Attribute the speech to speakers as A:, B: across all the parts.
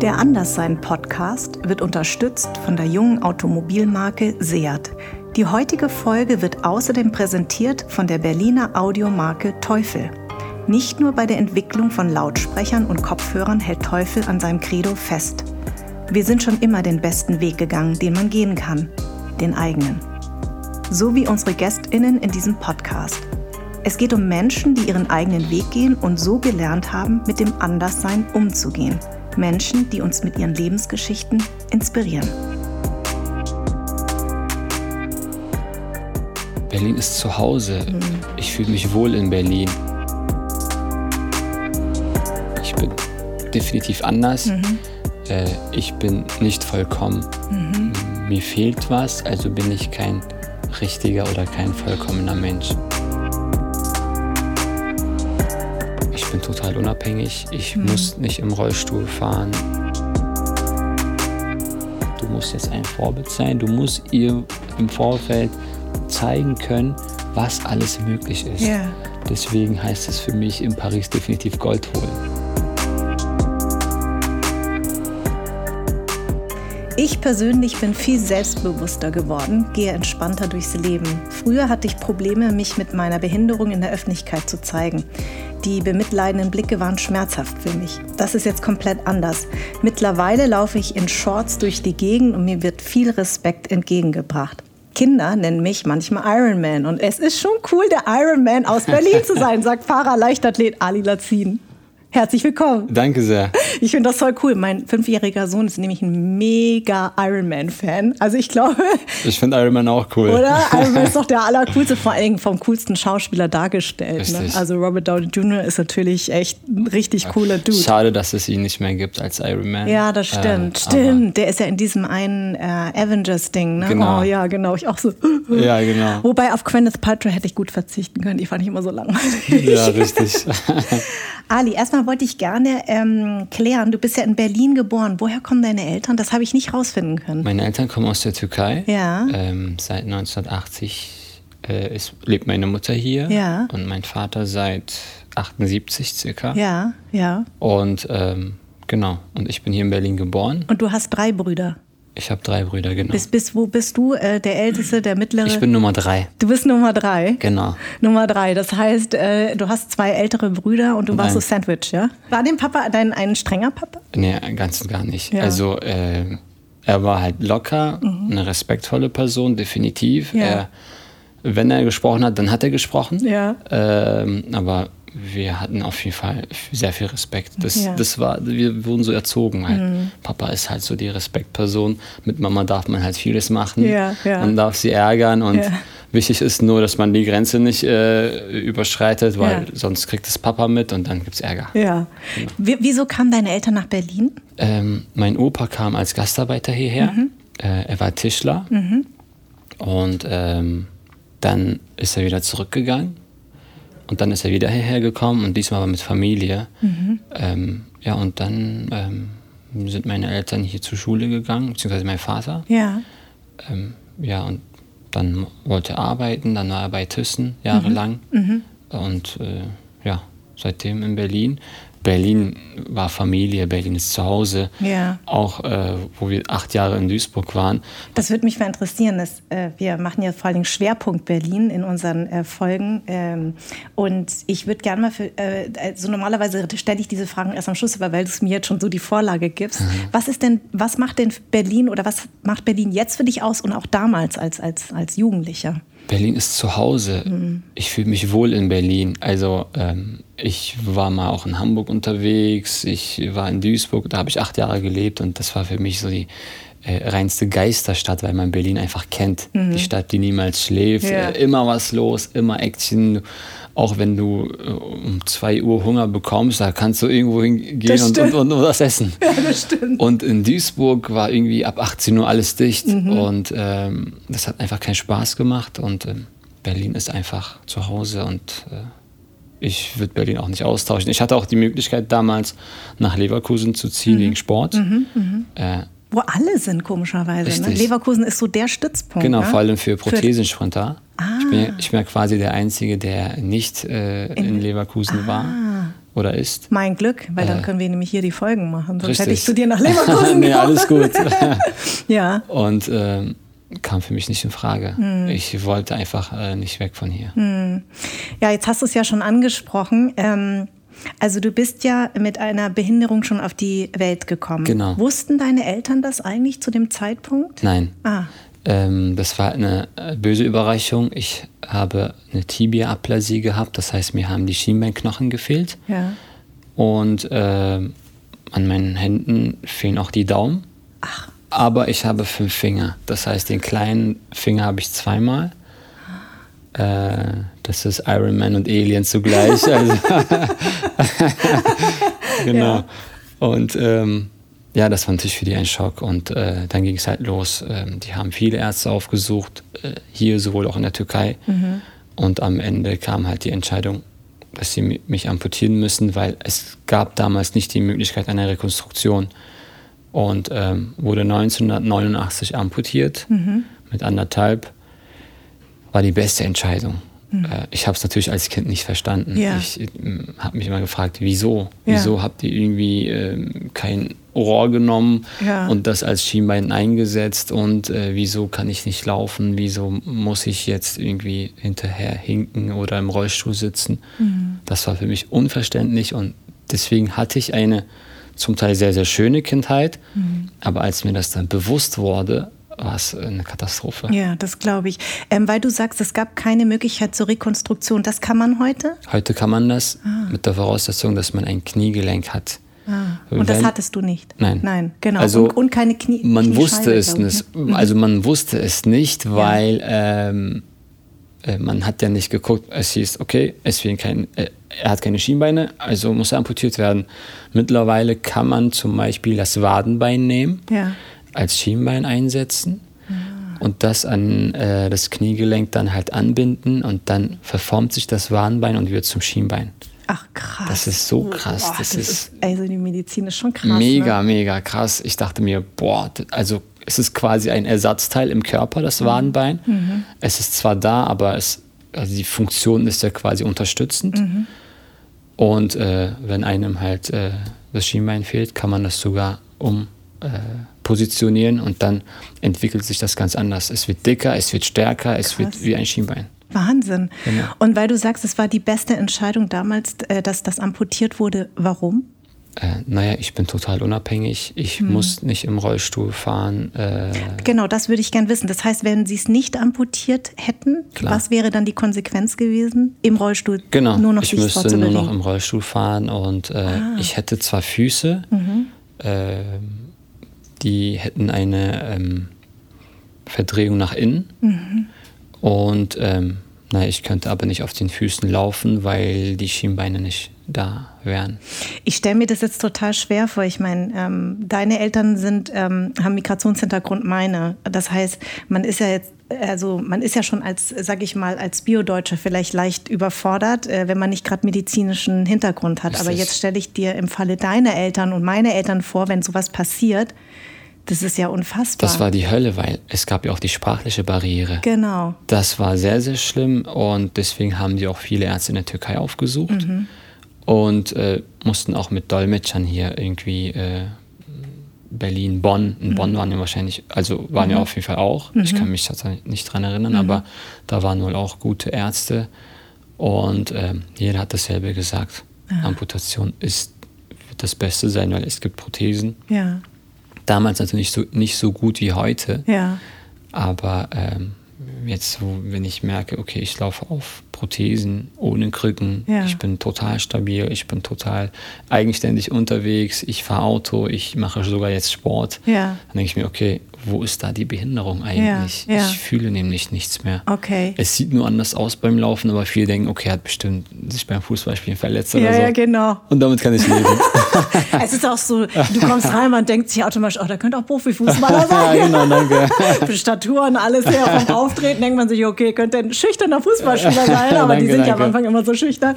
A: Der Anderssein-Podcast wird unterstützt von der jungen Automobilmarke Seat. Die heutige Folge wird außerdem präsentiert von der Berliner Audiomarke Teufel. Nicht nur bei der Entwicklung von Lautsprechern und Kopfhörern hält Teufel an seinem Credo fest. Wir sind schon immer den besten Weg gegangen, den man gehen kann, den eigenen. So wie unsere Gästinnen in diesem Podcast. Es geht um Menschen, die ihren eigenen Weg gehen und so gelernt haben, mit dem Anderssein umzugehen. Menschen, die uns mit ihren Lebensgeschichten inspirieren.
B: Berlin ist zu Hause. Mhm. Ich fühle mich wohl in Berlin. Ich bin definitiv anders. Mhm. Äh, ich bin nicht vollkommen. Mhm. Mir fehlt was, also bin ich kein richtiger oder kein vollkommener Mensch. Bin total unabhängig. Ich mhm. muss nicht im Rollstuhl fahren. Du musst jetzt ein Vorbild sein. Du musst ihr im Vorfeld zeigen können, was alles möglich ist. Yeah. Deswegen heißt es für mich in Paris definitiv Gold holen.
A: Ich persönlich bin viel selbstbewusster geworden, gehe entspannter durchs Leben. Früher hatte ich Probleme, mich mit meiner Behinderung in der Öffentlichkeit zu zeigen. Die bemitleidenden Blicke waren schmerzhaft für mich. Das ist jetzt komplett anders. Mittlerweile laufe ich in Shorts durch die Gegend und mir wird viel Respekt entgegengebracht. Kinder nennen mich manchmal Iron Man und es ist schon cool, der Iron Man aus Berlin zu sein, sagt Para-Leichtathlet Ali Lazin. Herzlich willkommen.
B: Danke sehr.
A: Ich finde das voll cool. Mein fünfjähriger Sohn ist nämlich ein mega Ironman-Fan. Also ich glaube.
B: Ich finde Ironman auch cool.
A: Oder? Ironman ist doch der allercoolste, vor allem vom coolsten Schauspieler dargestellt. Ne? Also Robert Downey Jr. ist natürlich echt ein richtig cooler Dude.
B: Schade, dass es ihn nicht mehr gibt als Ironman.
A: Ja, das stimmt. Äh, stimmt. Der ist ja in diesem einen äh, Avengers-Ding. Ne? Genau. Oh ja, genau. Ich auch so.
B: Ja, genau.
A: Wobei auf Gwyneth Paltrow hätte ich gut verzichten können. Die fand ich immer so langweilig.
B: Ja, richtig.
A: Ali, erstmal wollte ich gerne ähm, klären, du bist ja in Berlin geboren. Woher kommen deine Eltern? Das habe ich nicht rausfinden können.
B: Meine Eltern kommen aus der Türkei.
A: Ja.
B: Ähm, seit 1980 äh, ist, lebt meine Mutter hier.
A: Ja.
B: Und mein Vater seit 78 circa.
A: Ja, ja.
B: Und ähm, genau, und ich bin hier in Berlin geboren.
A: Und du hast drei Brüder.
B: Ich habe drei Brüder, genau.
A: Bis, bis wo bist du? Äh, der Älteste, der Mittlere?
B: Ich bin Nummer drei.
A: Du bist Nummer drei?
B: Genau.
A: Nummer drei. Das heißt, äh, du hast zwei ältere Brüder und du Nein. warst so Sandwich, ja? War dein Papa dein ein strenger Papa?
B: Nee, ganz und gar nicht. Ja. Also, äh, er war halt locker, mhm. eine respektvolle Person, definitiv. Ja. Er, wenn er gesprochen hat, dann hat er gesprochen.
A: Ja.
B: Ähm, aber wir hatten auf jeden Fall sehr viel Respekt. Das, ja. das war, wir wurden so erzogen. Halt. Mhm. Papa ist halt so die Respektperson. Mit Mama darf man halt vieles machen.
A: Ja, ja.
B: Man darf sie ärgern und wichtig ist nur, dass man die Grenze nicht äh, überschreitet, weil sonst kriegt es Papa mit und dann gibt es Ärger.
A: Ja. Genau. Wieso kamen deine Eltern nach Berlin?
B: Ähm, mein Opa kam als Gastarbeiter hierher. Mhm. Äh, er war Tischler.
A: Mhm.
B: Und ähm, dann ist er wieder zurückgegangen und dann ist er wieder hierher gekommen und diesmal aber mit Familie.
A: Mhm.
B: Ähm, ja, und dann ähm, sind meine Eltern hier zur Schule gegangen, beziehungsweise mein Vater.
A: Ja.
B: Ähm, ja, und dann wollte er arbeiten, dann war er bei Thyssen jahrelang.
A: Mhm. Mhm.
B: Und äh, ja, seitdem in Berlin. Berlin war Familie, Berlin ist zu Hause.
A: Ja.
B: Auch äh, wo wir acht Jahre in Duisburg waren.
A: Das würde mich mal interessieren. Dass, äh, wir machen ja vor allem Schwerpunkt Berlin in unseren äh, Folgen. Ähm, und ich würde gerne mal für, äh, also normalerweise stelle ich diese Fragen erst am Schluss, aber weil du es mir jetzt schon so die Vorlage gibst. Mhm. Was ist denn, was macht denn Berlin oder was macht Berlin jetzt für dich aus und auch damals als, als, als Jugendlicher?
B: Berlin ist zu Hause. Mhm. Ich fühle mich wohl in Berlin. Also ähm, ich war mal auch in Hamburg unterwegs, ich war in Duisburg, da habe ich acht Jahre gelebt und das war für mich so die äh, reinste Geisterstadt, weil man Berlin einfach kennt. Mhm. Die Stadt, die niemals schläft, ja. äh, immer was los, immer Action auch wenn du äh, um 2 Uhr Hunger bekommst, da kannst du irgendwo hingehen und, und, und, und, was essen.
A: Ja, das stimmt.
B: Und in Duisburg war irgendwie ab 18 Uhr alles dicht mhm. und ähm, das hat einfach keinen Spaß gemacht und äh, Berlin ist einfach zu Hause und äh, ich würde Berlin auch nicht austauschen. Ich hatte auch die Möglichkeit damals nach Leverkusen zu ziehen mhm. wegen Sport.
A: Mhm, mhm. äh, wo alle sind, komischerweise. Ne? Leverkusen ist so der Stützpunkt.
B: Genau,
A: ne?
B: vor allem für Prothesensprinter.
A: Ah.
B: Ich, bin, ich bin ja quasi der Einzige, der nicht äh, in, in, Leverkusen ah. war. oder ist.
A: Mein Glück, weil dann
B: Äh,
A: können wir nämlich hier die Folgen machen. Sonst hätte ich
B: richtig.
A: zu dir nach Leverkusen
B: nee, alles gut.
A: Ja.
B: Und ähm, kam für mich nicht in Frage.
A: Hm.
B: Ich wollte einfach äh, nicht weg von hier.
A: Ja, jetzt hast du es ja schon angesprochen. Ähm, also du bist ja mit einer Behinderung schon auf die Welt gekommen.
B: Genau.
A: Wussten deine Eltern das eigentlich zu dem Zeitpunkt?
B: Nein.
A: Ah,
B: Ähm, das war eine äh, böse Überraschung. Ich habe eine Tibia-Aplasie gehabt, das heißt, mir haben die Schienbeinknochen gefehlt.
A: ja.
B: Und ähm, an meinen Händen fehlen auch die Daumen.
A: Ach,
B: Aber ich habe fünf Finger. Das heißt, den kleinen Finger habe ich zweimal. Äh, das ist Iron Man und Alien zugleich. Also genau.
A: Ja.
B: Und ähm, ja, das war natürlich für die ein Schock. Und äh, dann ging es halt los. Ähm, die haben viele Ärzte aufgesucht, äh, hier sowohl auch in der Türkei. Und am Ende kam halt die Entscheidung, dass sie mi- mich amputieren müssen, weil es gab damals nicht die Möglichkeit einer Rekonstruktion. Und ähm, wurde 1989 amputiert mit anderthalb. War die beste Entscheidung. Äh, ich habe es natürlich als Kind nicht verstanden.
A: Ja.
B: Ich habe mich immer gefragt, wieso?
A: Ja.
B: Wieso habt ihr irgendwie ähm, kein Rohr genommen
A: Ja.
B: und das als Schienbein eingesetzt? Und äh, wieso kann ich nicht laufen? Wieso muss ich jetzt irgendwie hinterher hinken oder im Rollstuhl sitzen?
A: Mhm.
B: Das war für mich unverständlich und deswegen hatte ich eine zum Teil sehr, sehr schöne Kindheit.
A: Mhm.
B: Aber als mir das dann bewusst wurde, war es eine Katastrophe.
A: ja, das glaube ich. Ähm, weil du sagst, es gab keine Möglichkeit zur Rekonstruktion. Das kann man heute?
B: Heute kann man das mit der Voraussetzung, dass man ein Kniegelenk hat.
A: Ah. Und das
B: Wenn-
A: hattest du nicht?
B: Nein.
A: Nein, genau.
B: Also,
A: und, und keine Knie.
B: Man wusste es
A: ich,
B: nicht.
A: ne?
B: Also man wusste es nicht, weil ähm, äh, man hat ja nicht geguckt. Es hieß, okay, es fehlen kein, äh, er hat keine Schienbeine, also muss er amputiert werden. Mittlerweile kann man zum Beispiel das Wadenbein nehmen,
A: Ja.
B: Als Schienbein einsetzen und das an äh, das Kniegelenk dann halt anbinden und dann verformt sich das Wadenbein und wird zum Schienbein.
A: Ach, krass.
B: Das ist so krass,
A: Boah,
B: das
A: das
B: ist-
A: ist, also die Medizin ist schon krass.
B: mega,
A: Ne?
B: mega krass. Ich dachte mir, boah, also es ist quasi ein Ersatzteil im Körper,
A: Mhm.
B: das Wadenbein. Es ist zwar da, aber es, also die Funktion ist ja quasi unterstützend.
A: Mhm.
B: Und äh, wenn einem halt äh, das Schienbein fehlt, kann man das sogar um äh, positionieren und dann entwickelt sich das ganz anders. Es wird dicker, es wird stärker, es
A: Krass.
B: wird wie ein Schienbein.
A: Wahnsinn.
B: Genau.
A: Und weil du sagst, es war die beste Entscheidung damals, äh, dass das amputiert wurde, warum?
B: Äh, naja, ich bin total unabhängig. Ich
A: Mhm.
B: muss nicht im Rollstuhl fahren. Äh,
A: Genau, das würde ich gern wissen. Das heißt, wenn sie es nicht amputiert hätten,
B: Klar.
A: was wäre dann die Konsequenz gewesen? Im Rollstuhl
B: Genau,
A: nur noch
B: ich
A: sich
B: müsste nur noch im Rollstuhl fahren und äh,
A: Ah.
B: ich hätte zwar Füße,
A: Mhm.
B: Die hätten eine ähm, Verdrehung nach innen
A: Mhm.
B: und ähm, naja, ich könnte aber nicht auf den Füßen laufen, weil die Schienbeine nicht da wären.
A: Ich stelle mir das jetzt total schwer vor. Ich meine, ähm, deine Eltern sind, ähm, haben Migrationshintergrund, meine. Das heißt, man ist ja jetzt, also man ist ja schon als, sag ich mal, als Biodeutscher vielleicht leicht überfordert, äh, wenn man nicht gerade medizinischen Hintergrund hat. Aber
B: Richtig.
A: jetzt stelle ich dir im Falle deiner Eltern und meine Eltern vor, wenn sowas passiert, das ist ja unfassbar.
B: Das war die Hölle, weil es gab ja auch die sprachliche Barriere.
A: genau.
B: Das war sehr, sehr schlimm und deswegen haben die auch viele Ärzte in der Türkei aufgesucht und äh, mussten auch mit Dolmetschern hier irgendwie äh, Berlin, Bonn. In Bonn waren ja wahrscheinlich, also waren ja auf jeden Fall auch. Ich kann mich tatsächlich nicht dran erinnern, aber da waren wohl auch gute Ärzte und ähm, jeder hat dasselbe gesagt. Amputation ist wird das Beste sein, weil es gibt Prothesen.
A: Ja,
B: Damals natürlich so, nicht so gut wie heute.
A: ja.
B: Aber ähm, jetzt, wo, wenn ich merke, okay, ich laufe auf Prothesen ohne Krücken,
A: Ja.
B: ich bin total stabil, ich bin total eigenständig unterwegs, ich fahre Auto, ich mache sogar jetzt Sport,
A: Ja.
B: dann denke ich mir, okay, wo ist da die Behinderung eigentlich?
A: Ja, ja.
B: Ich fühle nämlich nichts mehr.
A: Okay.
B: Es sieht nur anders aus beim Laufen, aber viele denken, okay, er hat bestimmt sich beim Fußballspielen verletzt oder
A: Ja,
B: so.
A: ja, genau.
B: Und damit kann ich leben.
A: Es ist auch so, du kommst rein, man denkt sich automatisch, oh, da könnte auch Profifußballer sein.
B: ja, genau, danke.
A: Für Statur und alles her vom Auftreten denkt man sich, okay, könnte ein schüchterner Fußballspieler sein. aber danke, die sind danke. ja am Anfang immer so schüchtern.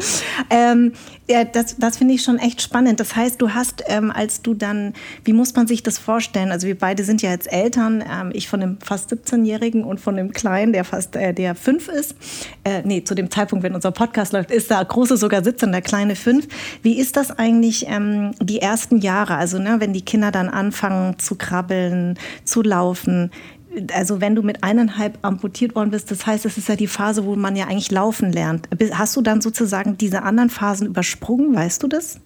A: Ähm, ja, das, das finde ich schon echt spannend. Das heißt, du hast, ähm, als du dann, wie muss man sich das vorstellen? Also wir beide sind ja jetzt Eltern, ähm, ich von dem fast 17-Jährigen und von dem Kleinen, der fast, äh, der fünf ist. Äh, nee, zu dem Zeitpunkt, wenn unser Podcast läuft, ist der Große sogar 17, der Kleine fünf. Wie ist das eigentlich ähm, die ersten Jahre? Also ne, wenn die Kinder dann anfangen zu krabbeln, zu laufen, also wenn du mit eineinhalb amputiert worden bist, das heißt, es ist ja die Phase, wo man ja eigentlich laufen lernt. Hast du dann sozusagen diese anderen Phasen übersprungen, weißt du das?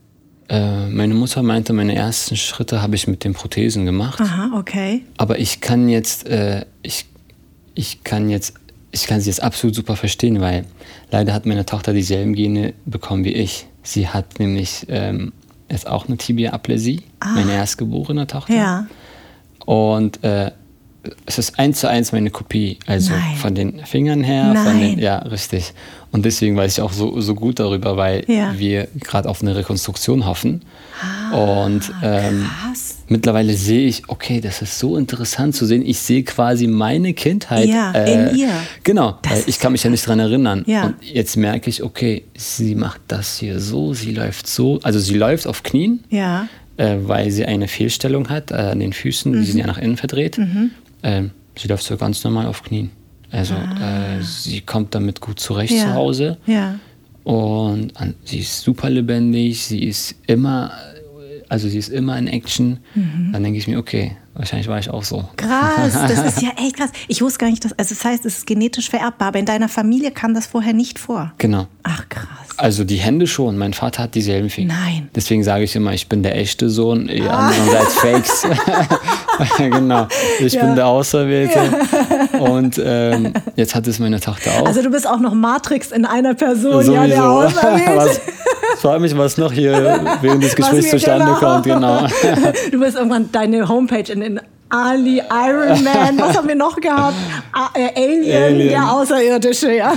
B: Äh, meine Mutter meinte, meine ersten Schritte habe ich mit den Prothesen gemacht.
A: Aha, okay.
B: Aber ich kann jetzt, äh, ich, ich kann jetzt, ich kann sie jetzt absolut super verstehen, weil leider hat meine Tochter dieselben Gene bekommen wie ich. Sie hat nämlich ähm, jetzt auch eine Tibia-Apläsie, ah. meine erstgeborene Tochter.
A: Ja.
B: Und äh, es ist eins zu eins meine Kopie. Also
A: Nein.
B: von den Fingern her,
A: Nein.
B: von den, ja, richtig. Und deswegen weiß ich auch so, so gut darüber, weil
A: ja.
B: wir gerade auf eine Rekonstruktion hoffen.
A: Ah,
B: und ähm, mittlerweile sehe ich, okay, das ist so interessant zu sehen. Ich sehe quasi meine Kindheit.
A: Ja, äh, in ihr.
B: Genau, weil ich kann mich ja nicht dran erinnern.
A: Ja.
B: Und jetzt merke ich, okay, sie macht das hier so, sie läuft so. Also sie läuft auf Knien.
A: Ja.
B: Äh, weil sie eine Fehlstellung hat äh, an den Füßen, mhm. die sind ja nach innen verdreht.
A: Mhm.
B: Ähm, sie läuft so ganz normal auf Knien. Also
A: Ah.
B: äh, sie kommt damit gut zurecht
A: Ja.
B: zu Hause.
A: Ja.
B: Und an, sie ist super lebendig, sie ist immer, also sie ist immer in Action.
A: Mhm.
B: Dann denke ich mir, okay, wahrscheinlich war ich auch so.
A: Krass, das ist ja echt krass. Ich wusste gar nicht, dass, also das heißt, es ist genetisch vererbbar, aber in deiner Familie kam das vorher nicht vor.
B: Genau.
A: Ach krass.
B: Also die Hände schon. Mein Vater hat dieselben Finger.
A: Nein.
B: Deswegen sage ich immer, ich bin der echte Sohn, die anderen seid Fakes. genau. Ich
A: Ja.
B: bin der Auserwählte. Und ähm, jetzt hat es meine Tochter auch.
A: Also du bist auch noch Matrix in einer Person, ja, der Auserwählte.
B: Ich frage mich, was noch hier während des Gesprächs zustande
A: genau.
B: kommt. Genau.
A: Du wirst irgendwann deine Homepage in den Ali, Iron Man, was haben wir noch gehabt? Äh, Alien,
B: Alien.
A: der Außerirdische, ja.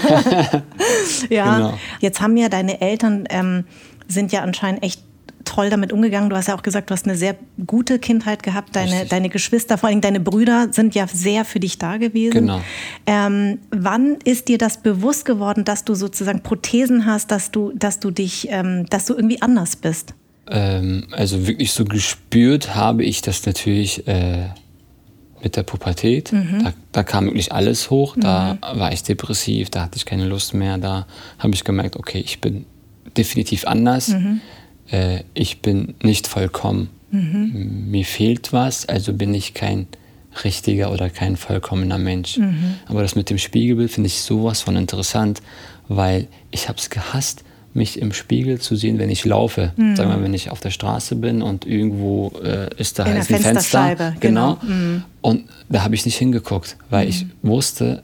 A: ja.
B: Genau.
A: Jetzt haben ja deine Eltern, ähm, sind ja anscheinend echt toll damit umgegangen. Du hast ja auch gesagt, du hast eine sehr gute Kindheit gehabt. Deine,
B: Richtig.
A: deine Geschwister, vor allem deine Brüder, sind ja sehr für dich da gewesen.
B: Genau.
A: Ähm, wann ist dir das bewusst geworden, dass du sozusagen Prothesen hast, dass du, dass du dich, ähm, dass du irgendwie anders bist?
B: Ähm, also wirklich so gespürt habe ich das natürlich äh, mit der Pubertät.
A: Mhm.
B: Da, da kam wirklich alles hoch. Da war ich depressiv, da hatte ich keine Lust mehr. Da habe ich gemerkt, okay, ich bin definitiv anders.
A: Mhm.
B: Äh, ich bin nicht vollkommen.
A: Mhm.
B: Mir fehlt was, also bin ich kein richtiger oder kein vollkommener Mensch.
A: Mhm.
B: Aber das mit dem Spiegelbild finde ich sowas von interessant, weil ich habe es gehasst, mich im Spiegel zu sehen, wenn ich laufe.
A: Mhm.
B: Sagen wir mal, wenn ich auf der Straße bin und irgendwo äh, ist da halt ein Fenster.
A: Fensterscheibe, genau.
B: Und da habe ich nicht hingeguckt, weil ich
A: Mhm.
B: wusste,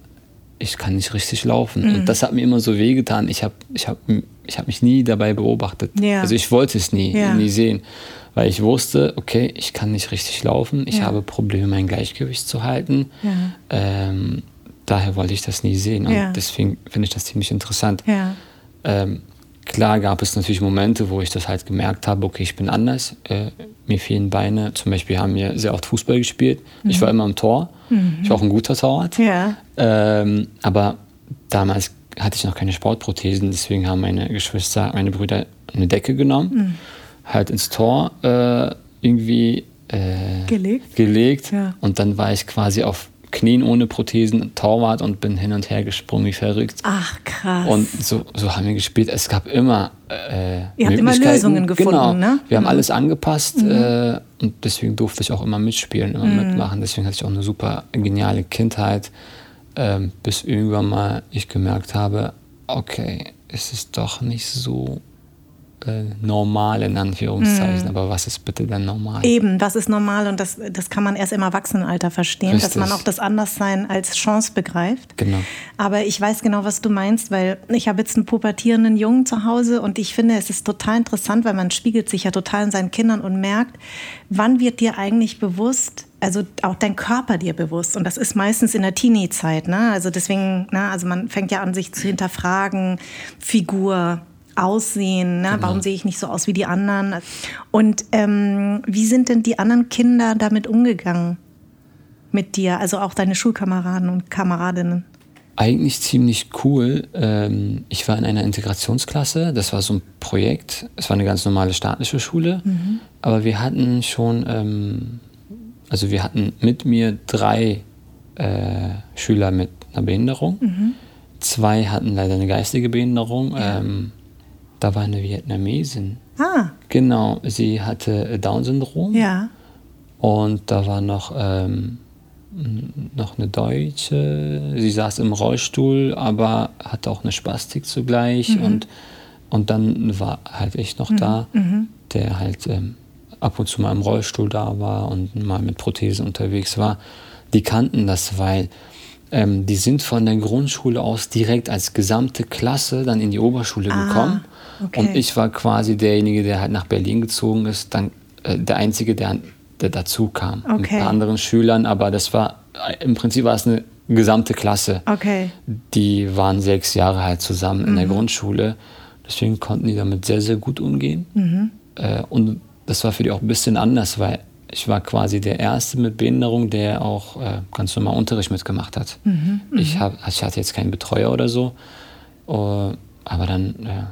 B: ich kann nicht richtig laufen. Und das hat mir immer so wehgetan. Ich habe ich hab, ich hab mich nie dabei beobachtet.
A: Ja.
B: Also ich wollte es nie,
A: Ja.
B: nie sehen. Weil ich wusste, okay, ich kann nicht richtig laufen. Ich
A: Ja.
B: habe Probleme, mein Gleichgewicht zu halten. Ähm, daher wollte ich das nie sehen. Und deswegen finde ich das ziemlich interessant. Ähm, klar gab es natürlich Momente, wo ich das halt gemerkt habe, okay, ich bin anders, äh, mir fehlen Beine. Zum Beispiel haben wir sehr oft Fußball gespielt. Ich war immer im Tor. Ich war auch ein guter Torwart.
A: Mhm. Ja.
B: Ähm, aber damals hatte ich noch keine Sportprothesen, deswegen haben meine Geschwister, meine Brüder eine Decke genommen,
A: Mhm.
B: halt ins Tor äh, irgendwie äh,
A: Gelegt?
B: gelegt.
A: Ja.
B: Und dann war ich quasi auf Knien ohne Prothesen Torwart und bin hin und her gesprungen wie verrückt.
A: Ach, krass.
B: Und so, so haben wir gespielt. Es gab immer äh,
A: Ihr habt immer. Lösungen gefunden,
B: genau.
A: ne?
B: Wir haben
A: Mhm.
B: alles angepasst äh, und deswegen durfte ich auch immer mitspielen, immer
A: Mhm.
B: mitmachen. Deswegen hatte ich auch eine super geniale Kindheit, ähm, bis irgendwann mal ich gemerkt habe, okay, es ist doch nicht so äh, normal in Anführungszeichen.
A: Mhm.
B: Aber was ist bitte dann normal?
A: Eben, das ist normal und das, das kann man erst im Erwachsenenalter verstehen, dass
B: Richtig.
A: man auch das Anderssein als Chance begreift.
B: Genau.
A: Aber ich weiß genau, was du meinst, weil ich habe jetzt einen pubertierenden Jungen zu Hause und ich finde, es ist total interessant, weil man spiegelt sich ja total in seinen Kindern und merkt, wann wird dir eigentlich bewusst, also auch dein Körper dir bewusst. Und das ist meistens in der Teenie-Zeit. Ne? Also deswegen, ne? also man fängt ja an, sich zu hinterfragen, Figur, Aussehen, ne? warum sehe ich nicht so aus wie die anderen? Und ähm, wie sind denn die anderen Kinder damit umgegangen mit dir, also auch deine Schulkameraden und Kameradinnen?
B: Eigentlich ziemlich cool. Ähm, ich war in einer Integrationsklasse, das war so ein Projekt. Es war eine ganz normale staatliche Schule, mhm. aber wir hatten schon, ähm, also wir hatten mit mir drei äh, Schüler mit einer Behinderung. Mhm. Zwei hatten leider eine geistige Behinderung. Ja. Ähm, da war eine Vietnamesin.
A: Ah.
B: Genau, sie hatte Down-Syndrom.
A: Ja.
B: Und da war noch, ähm, noch eine Deutsche. Sie saß im Rollstuhl, aber hatte auch eine Spastik zugleich. Mhm. Und, und dann war halt ich noch mhm. da, mhm. der halt ähm, ab und zu mal im Rollstuhl da war und mal mit Prothesen unterwegs war. Die kannten das, weil ähm, die sind von der Grundschule aus direkt als gesamte Klasse dann in die Oberschule ah, gekommen. Okay. Und ich war quasi derjenige, der halt nach Berlin gezogen ist, dann äh, der Einzige, der, der dazu kam. Okay. Mit ein paar anderen Schülern, aber das war, im Prinzip war es eine gesamte Klasse.
A: Okay.
B: Die waren sechs Jahre halt zusammen mhm. in der mhm. Grundschule. Deswegen konnten die damit sehr, sehr gut umgehen. Mhm. Äh, und das war für die auch ein bisschen anders, weil ich war quasi der Erste mit Behinderung, der auch äh, ganz normal Unterricht mitgemacht hat. Mhm, ich, mhm. hab, ich hatte jetzt keinen Betreuer oder so, uh, aber dann äh,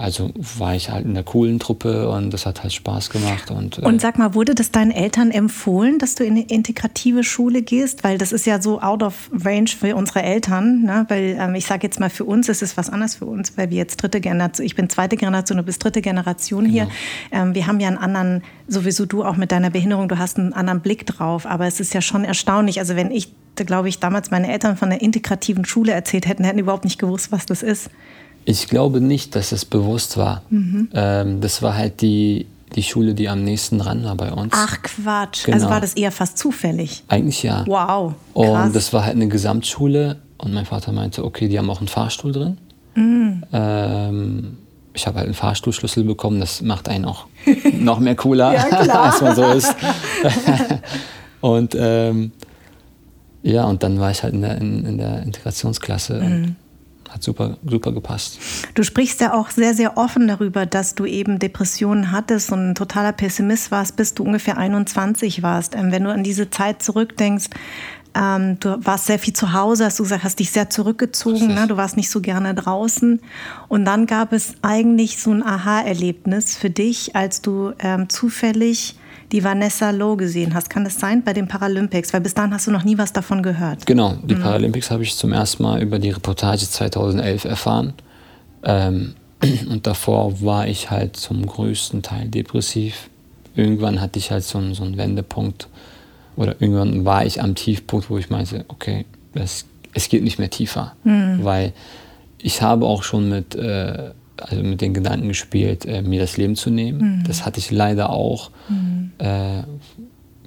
B: also war ich halt in der coolen Truppe und das hat halt Spaß gemacht. Und,
A: äh und sag mal, wurde das deinen Eltern empfohlen, dass du in eine integrative Schule gehst? Weil das ist ja so out of range für unsere Eltern. Ne? Weil ähm, ich sage jetzt mal, für uns ist es was anderes für uns, weil wir jetzt dritte Generation, ich bin zweite Generation, du bist dritte Generation genau. hier. Ähm, wir haben ja einen anderen, sowieso du auch mit deiner Behinderung, du hast einen anderen Blick drauf. Aber es ist ja schon erstaunlich. Also wenn ich, glaube ich, damals meine Eltern von der integrativen Schule erzählt hätten, hätten überhaupt nicht gewusst, was das ist.
B: Ich glaube nicht, dass es bewusst war. Mhm. Ähm, das war halt die, die Schule, die am nächsten dran war bei uns.
A: Ach Quatsch. Genau. Also war das eher fast zufällig?
B: Eigentlich ja.
A: Wow.
B: Krass. Und das war halt eine Gesamtschule. Und mein Vater meinte, okay, die haben auch einen Fahrstuhl drin. Mhm. Ähm, ich habe halt einen Fahrstuhlschlüssel bekommen. Das macht einen auch noch mehr cooler, ja, als man so ist. und ähm, ja, und dann war ich halt in der, in, in der Integrationsklasse. Mhm hat super, super gepasst.
A: Du sprichst ja auch sehr, sehr offen darüber, dass du eben Depressionen hattest und ein totaler Pessimist warst, bis du ungefähr 21 warst. Ähm, wenn du an diese Zeit zurückdenkst, ähm, du warst sehr viel zu Hause, hast du gesagt, hast dich sehr zurückgezogen, ne? du warst nicht so gerne draußen. Und dann gab es eigentlich so ein Aha-Erlebnis für dich, als du ähm, zufällig die Vanessa Lowe gesehen hast. Kann das sein bei den Paralympics? Weil bis dahin hast du noch nie was davon gehört.
B: Genau, die mhm. Paralympics habe ich zum ersten Mal über die Reportage 2011 erfahren. Ähm, und davor war ich halt zum größten Teil depressiv. Irgendwann hatte ich halt so einen, so einen Wendepunkt. Oder irgendwann war ich am Tiefpunkt, wo ich meinte, okay, das, es geht nicht mehr tiefer. Mhm. Weil ich habe auch schon mit äh, also mit den Gedanken gespielt, äh, mir das Leben zu nehmen. Mhm. Das hatte ich leider auch, mhm. äh,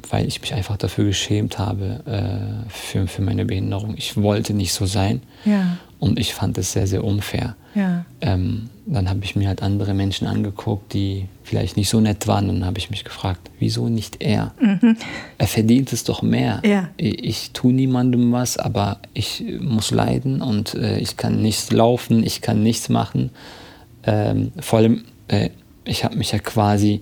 B: weil ich mich einfach dafür geschämt habe, äh, für, für meine Behinderung. Ich wollte nicht so sein.
A: Ja.
B: Und ich fand es sehr, sehr unfair.
A: Ja.
B: Ähm, dann habe ich mir halt andere Menschen angeguckt, die vielleicht nicht so nett waren. Und dann habe ich mich gefragt, wieso nicht er? Mhm. Er verdient es doch mehr.
A: Ja.
B: Ich, ich tue niemandem was, aber ich muss leiden und äh, ich kann nichts laufen, ich kann nichts machen. Ähm, vor allem, äh, ich habe mich ja quasi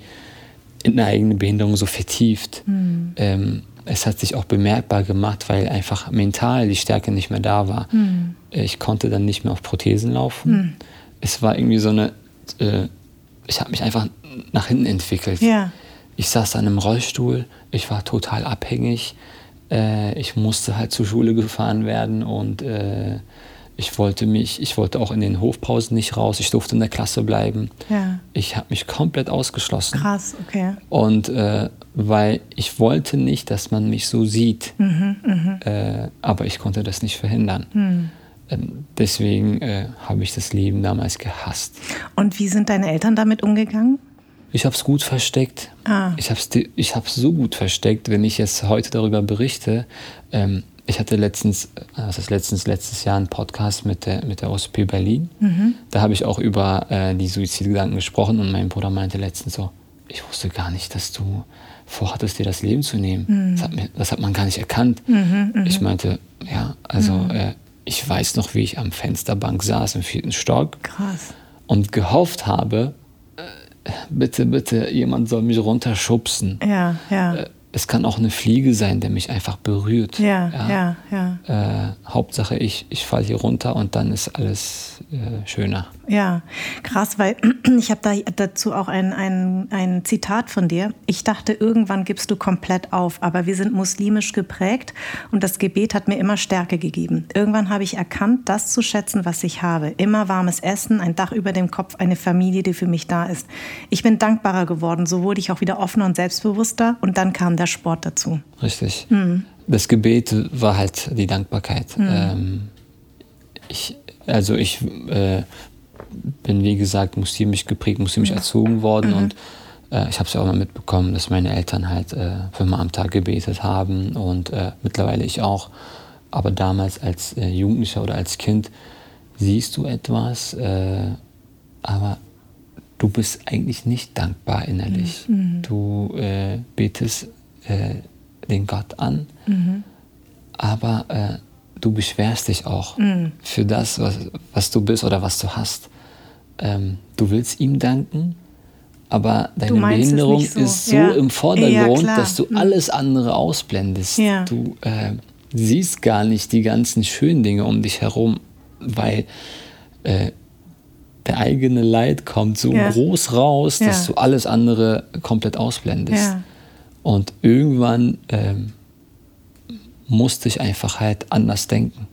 B: in eine eigene Behinderung so vertieft. Mhm. Ähm, es hat sich auch bemerkbar gemacht, weil einfach mental die Stärke nicht mehr da war. Mhm. Ich konnte dann nicht mehr auf Prothesen laufen. Mhm. Es war irgendwie so eine, äh, ich habe mich einfach nach hinten entwickelt.
A: Ja.
B: Ich saß an einem Rollstuhl, ich war total abhängig. Äh, ich musste halt zur Schule gefahren werden und äh, ich wollte mich, ich wollte auch in den Hofpausen nicht raus. Ich durfte in der Klasse bleiben.
A: Ja.
B: Ich habe mich komplett ausgeschlossen.
A: Krass, okay.
B: Und äh, weil ich wollte nicht, dass man mich so sieht. Mhm, mh. äh, aber ich konnte das nicht verhindern. Mhm. Ähm, deswegen äh, habe ich das Leben damals gehasst.
A: Und wie sind deine Eltern damit umgegangen?
B: Ich habe es gut versteckt.
A: Ah.
B: Ich habe es ich so gut versteckt, wenn ich jetzt heute darüber berichte. Ähm, ich hatte letztens, was ist letztens, letztes Jahr einen Podcast mit der, mit der OSP Berlin. Mhm. Da habe ich auch über äh, die Suizidgedanken gesprochen und mein Bruder meinte letztens so, ich wusste gar nicht, dass du vorhattest, dir das Leben zu nehmen. Mhm. Das, hat mir, das, hat man gar nicht erkannt. Mhm, mhm. ich meinte, ja, also mhm. äh, ich weiß noch, wie ich am Fensterbank saß im vierten Stock
A: Krass.
B: und gehofft habe, äh, bitte, bitte, jemand soll mich runterschubsen.
A: Ja, ja.
B: Es kann auch eine Fliege sein, der mich einfach berührt.
A: Ja, ja, ja.
B: ja. Äh, Hauptsache, ich, ich falle hier runter und dann ist alles äh, schöner.
A: Ja, krass, weil ich habe da dazu auch ein, ein, ein Zitat von dir. Ich dachte, irgendwann gibst du komplett auf, aber wir sind muslimisch geprägt und das Gebet hat mir immer Stärke gegeben. Irgendwann habe ich erkannt, das zu schätzen, was ich habe. Immer warmes Essen, ein Dach über dem Kopf, eine Familie, die für mich da ist. Ich bin dankbarer geworden, so wurde ich auch wieder offener und selbstbewusster und dann kam der Sport dazu.
B: Richtig. Mhm. Das Gebet war halt die Dankbarkeit. Mhm. Ähm, ich, also ich äh, bin, wie gesagt, muslimisch geprägt, muslimisch mhm. erzogen worden mhm. und äh, ich habe es ja auch mal mitbekommen, dass meine Eltern halt äh, fünfmal am Tag gebetet haben und äh, mittlerweile ich auch. Aber damals als äh, Jugendlicher oder als Kind siehst du etwas, äh, aber du bist eigentlich nicht dankbar innerlich. Mhm. Du äh, betest äh, den Gott an, mhm. aber du beschwerst dich auch mhm. für das, was, was du bist oder was du hast. Ähm, du willst ihm danken, aber deine Behinderung so. ist so ja. im Vordergrund, ja, dass du mhm. alles andere ausblendest. Ja. Du äh, siehst gar nicht die ganzen schönen Dinge um dich herum, weil äh, der eigene Leid kommt so groß raus, dass du alles andere komplett ausblendest. Und irgendwann ähm, musste ich einfach halt anders denken.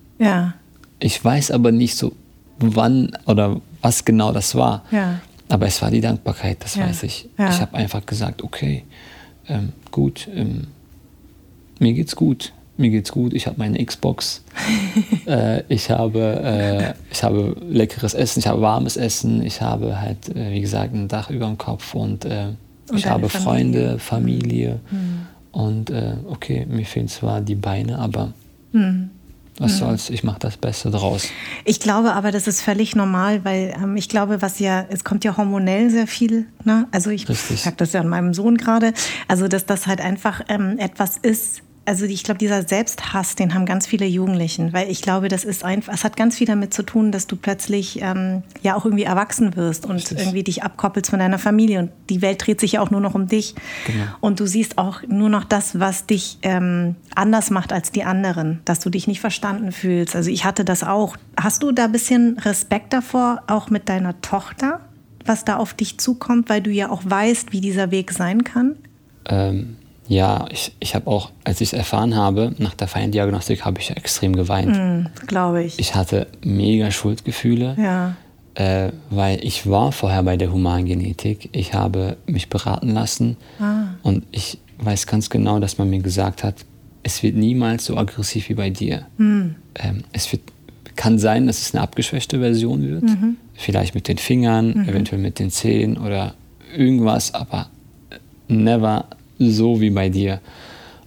B: Ich weiß aber nicht so, wann oder was genau das war.
A: Ja.
B: Aber es war die Dankbarkeit, das ja. weiß ich. Ja. Ich habe einfach gesagt, okay, ähm, gut, ähm, mir geht's gut. Mir geht's gut, ich habe meine Xbox, äh, ich, habe, äh, ich habe leckeres Essen, ich habe warmes Essen, ich habe halt, äh, wie gesagt, ein Dach über dem Kopf und äh, und ich habe. Freunde, Familie. Mhm. Und äh, okay, mir fehlen zwar die Beine, aber mhm. Was mhm. soll's, ich mache das Beste draus.
A: Ich glaube aber, das ist völlig normal, weil ähm, ich glaube, was ja, es kommt ja hormonell sehr viel. Ne? Also ich sage das ja an meinem Sohn gerade. Also, dass das halt einfach ähm, etwas ist, also ich glaube, dieser Selbsthass, den haben ganz viele Jugendlichen, weil ich glaube, das ist einfach, es hat ganz viel damit zu tun, dass du plötzlich ähm, ja auch irgendwie erwachsen wirst und Richtig. irgendwie dich abkoppelst von deiner Familie und die Welt dreht sich ja auch nur noch um dich genau. und du siehst auch nur noch das, was dich ähm, anders macht als die anderen, dass du dich nicht verstanden fühlst. Also ich hatte das auch. Hast du da ein bisschen Respekt davor, auch mit deiner Tochter, was da auf dich zukommt, weil du ja auch weißt, wie dieser Weg sein kann?
B: Ähm ja, ich, ich habe auch, als ich es erfahren habe, nach der Feindiagnostik habe ich extrem geweint. Mm,
A: Glaube ich.
B: Ich hatte mega Schuldgefühle,
A: ja.
B: äh, weil ich war vorher bei der Humangenetik. Ich habe mich beraten lassen ah. und ich weiß ganz genau, dass man mir gesagt hat, es wird niemals so aggressiv wie bei dir. Mm. Ähm, es wird, kann sein, dass es eine abgeschwächte Version wird, mhm. vielleicht mit den Fingern, mhm. eventuell mit den Zehen oder irgendwas, aber never so wie bei dir.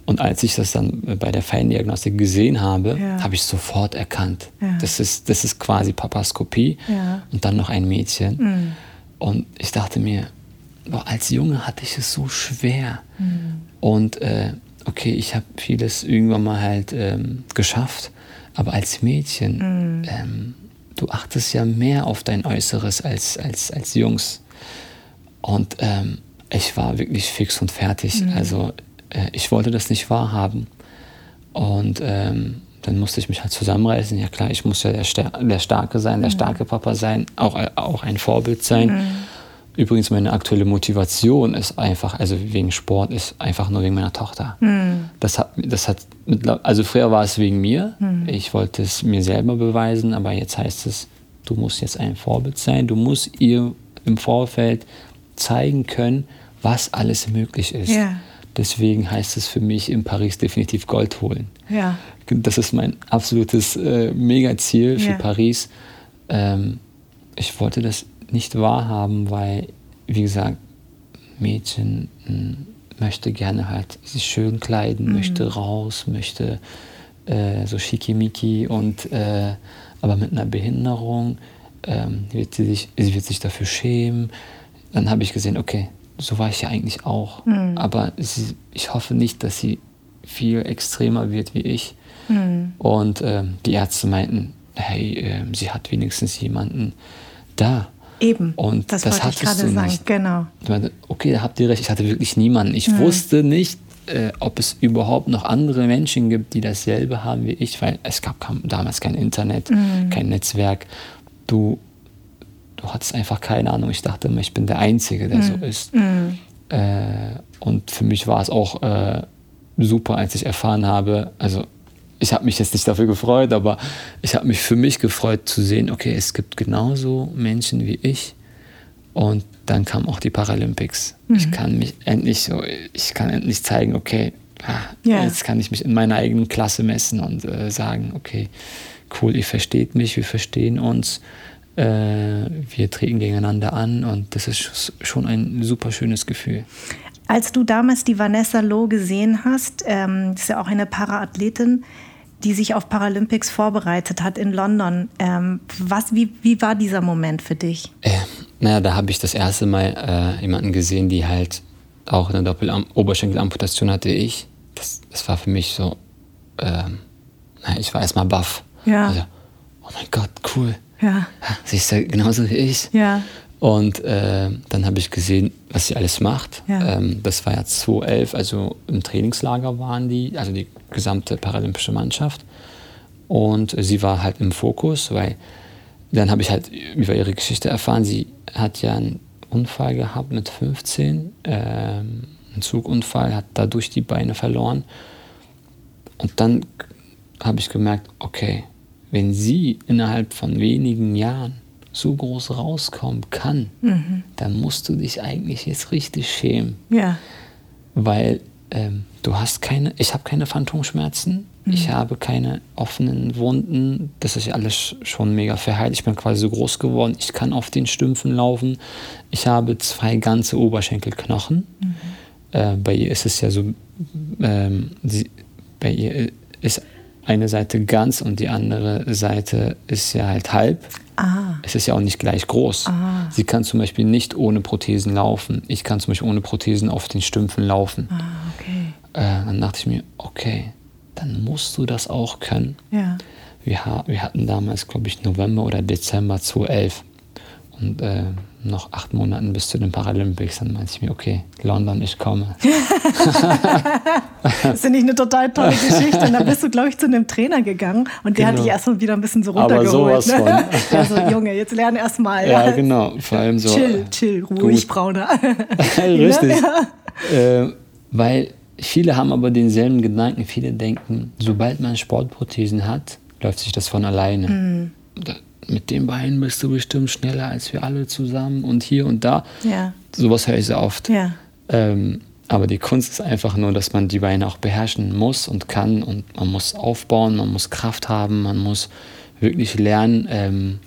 B: Und als ich das dann bei der Feindiagnostik gesehen habe, ja. habe ich sofort erkannt, ja. das, ist, das ist quasi Papaskopie ja. und dann noch ein Mädchen. Mhm. Und ich dachte mir, boah, als Junge hatte ich es so schwer. Mhm. Und äh, okay, ich habe vieles irgendwann mal halt ähm, geschafft, aber als Mädchen, mhm. ähm, du achtest ja mehr auf dein Äußeres als, als, als Jungs. Und ähm, ich war wirklich fix und fertig. Mhm. Also äh, ich wollte das nicht wahrhaben. Und ähm, dann musste ich mich halt zusammenreißen. Ja klar, ich muss ja der, Star der Starke sein, der mhm. starke Papa sein, auch, auch ein Vorbild sein. Mhm. Übrigens, meine aktuelle Motivation ist einfach, also wegen Sport, ist einfach nur wegen meiner Tochter. Mhm. Das hat, das hat, also früher war es wegen mir. Mhm. Ich wollte es mir selber beweisen, aber jetzt heißt es, du musst jetzt ein Vorbild sein. Du musst ihr im Vorfeld zeigen können, was alles möglich ist. Ja. Deswegen heißt es für mich in Paris definitiv Gold holen.
A: Ja.
B: Das ist mein absolutes äh, Megaziel für ja. Paris. Ähm, ich wollte das nicht wahrhaben, weil, wie gesagt, Mädchen hm, möchte gerne halt sich schön kleiden, mhm. möchte raus, möchte äh, so schickimicki und äh, aber mit einer Behinderung ähm, wird sie, sich, sie wird sich dafür schämen. Dann habe ich gesehen, okay, so war ich ja eigentlich auch. Mhm. Aber sie, ich hoffe nicht, dass sie viel extremer wird wie ich. Mhm. Und äh, die Ärzte meinten, hey, äh, sie hat wenigstens jemanden da.
A: eben.
B: Und
A: das,
B: das
A: wollte ich gerade sagen.
B: Nicht.
A: Genau.
B: Okay, da habt ihr recht. Ich hatte wirklich niemanden. Ich mhm. wusste nicht, äh, ob es überhaupt noch andere Menschen gibt, die dasselbe haben wie ich, weil es gab damals kein Internet, mhm. kein Netzwerk. Du, du hattest einfach keine Ahnung. Ich dachte immer, ich bin der Einzige, der mhm. so ist. Mhm. Äh, und für mich war es auch äh, super, als ich erfahren habe, also ich habe mich jetzt nicht dafür gefreut, aber ich habe mich für mich gefreut zu sehen, okay, es gibt genauso Menschen wie ich. Und dann kam auch die Paralympics. Mhm. Ich kann mich endlich so, ich kann endlich zeigen, okay, ah, yeah. jetzt kann ich mich in meiner eigenen Klasse messen und äh, sagen, okay, cool, ihr versteht mich, wir verstehen uns, wir treten gegeneinander an und das ist schon ein super schönes Gefühl.
A: Als du damals die Vanessa Loh gesehen hast, ähm, das ist ja auch eine Paraathletin, die sich auf Paralympics vorbereitet hat in London. Ähm, was, wie, wie war dieser Moment für dich?
B: Äh, naja, da habe ich das erste Mal äh, jemanden gesehen, die halt auch eine Doppel-Oberschenkelamputation hatte ich. Das, das war für mich so, ähm, ich war erstmal baff.
A: Ja. Also,
B: oh mein Gott, cool.
A: Ja.
B: Sie ist ja genauso wie ich.
A: Ja.
B: Und äh, dann habe ich gesehen, was sie alles macht. Ja. Ähm, das war ja 2011, also im Trainingslager waren die, also die gesamte paralympische Mannschaft. Und sie war halt im Fokus, weil dann habe ich halt über ihre Geschichte erfahren. Sie hat ja einen Unfall gehabt mit 15, ähm, einen Zugunfall, hat dadurch die Beine verloren. Und dann habe ich gemerkt, okay, wenn sie innerhalb von wenigen Jahren so groß rauskommen kann, mhm. dann musst du dich eigentlich jetzt richtig schämen.
A: Ja.
B: Weil ähm, du hast keine, ich habe keine Phantomschmerzen, mhm. ich habe keine offenen Wunden, das ist alles schon mega verheilt. Ich bin quasi so groß geworden, ich kann auf den Stümpfen laufen, ich habe zwei ganze Oberschenkelknochen. Mhm. Äh, bei ihr ist es ja so, ähm, sie, bei ihr ist eine Seite ganz und die andere Seite ist ja halt halb.
A: Ah.
B: Es ist ja auch nicht gleich groß.
A: Ah.
B: Sie kann zum Beispiel nicht ohne Prothesen laufen. Ich kann zum Beispiel ohne Prothesen auf den Stümpfen laufen.
A: Ah, okay.
B: Äh, dann dachte ich mir, okay, dann musst du das auch können.
A: Ja.
B: Wir, wir hatten damals, glaube ich, November oder Dezember 2011. Und äh, noch acht Monaten bis zu den Paralympics. Dann meinte ich mir, okay, London, ich komme.
A: das ist ja nicht eine total tolle Geschichte. Und dann bist du, glaube ich, zu einem Trainer gegangen und der genau. hat dich erstmal wieder ein bisschen so runtergeholt.
B: Aber
A: ne? von. Also, Junge, jetzt lerne erst mal.
B: Ja, genau. Vor allem so.
A: Chill, chill, ruhig, Brauner.
B: Richtig. Ja. Äh, weil viele haben aber denselben Gedanken. Viele denken, sobald man Sportprothesen hat, läuft sich das von alleine.
A: Mhm
B: mit dem Bein bist du bestimmt schneller als wir alle zusammen und hier und da.
A: Ja.
B: Sowas höre ich sehr oft.
A: Ja.
B: Ähm, aber die Kunst ist einfach nur, dass man die Beine auch beherrschen muss und kann und man muss aufbauen, man muss Kraft haben, man muss wirklich lernen, ähm,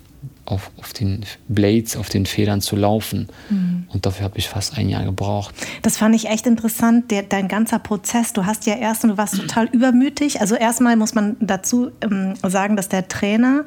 B: auf, auf den Blades, auf den Federn zu laufen. Mhm. Und dafür habe ich fast ein Jahr gebraucht.
A: Das fand ich echt interessant, der, dein ganzer Prozess. Du hast ja erst, und du warst total übermütig. Also erstmal muss man dazu ähm, sagen, dass der Trainer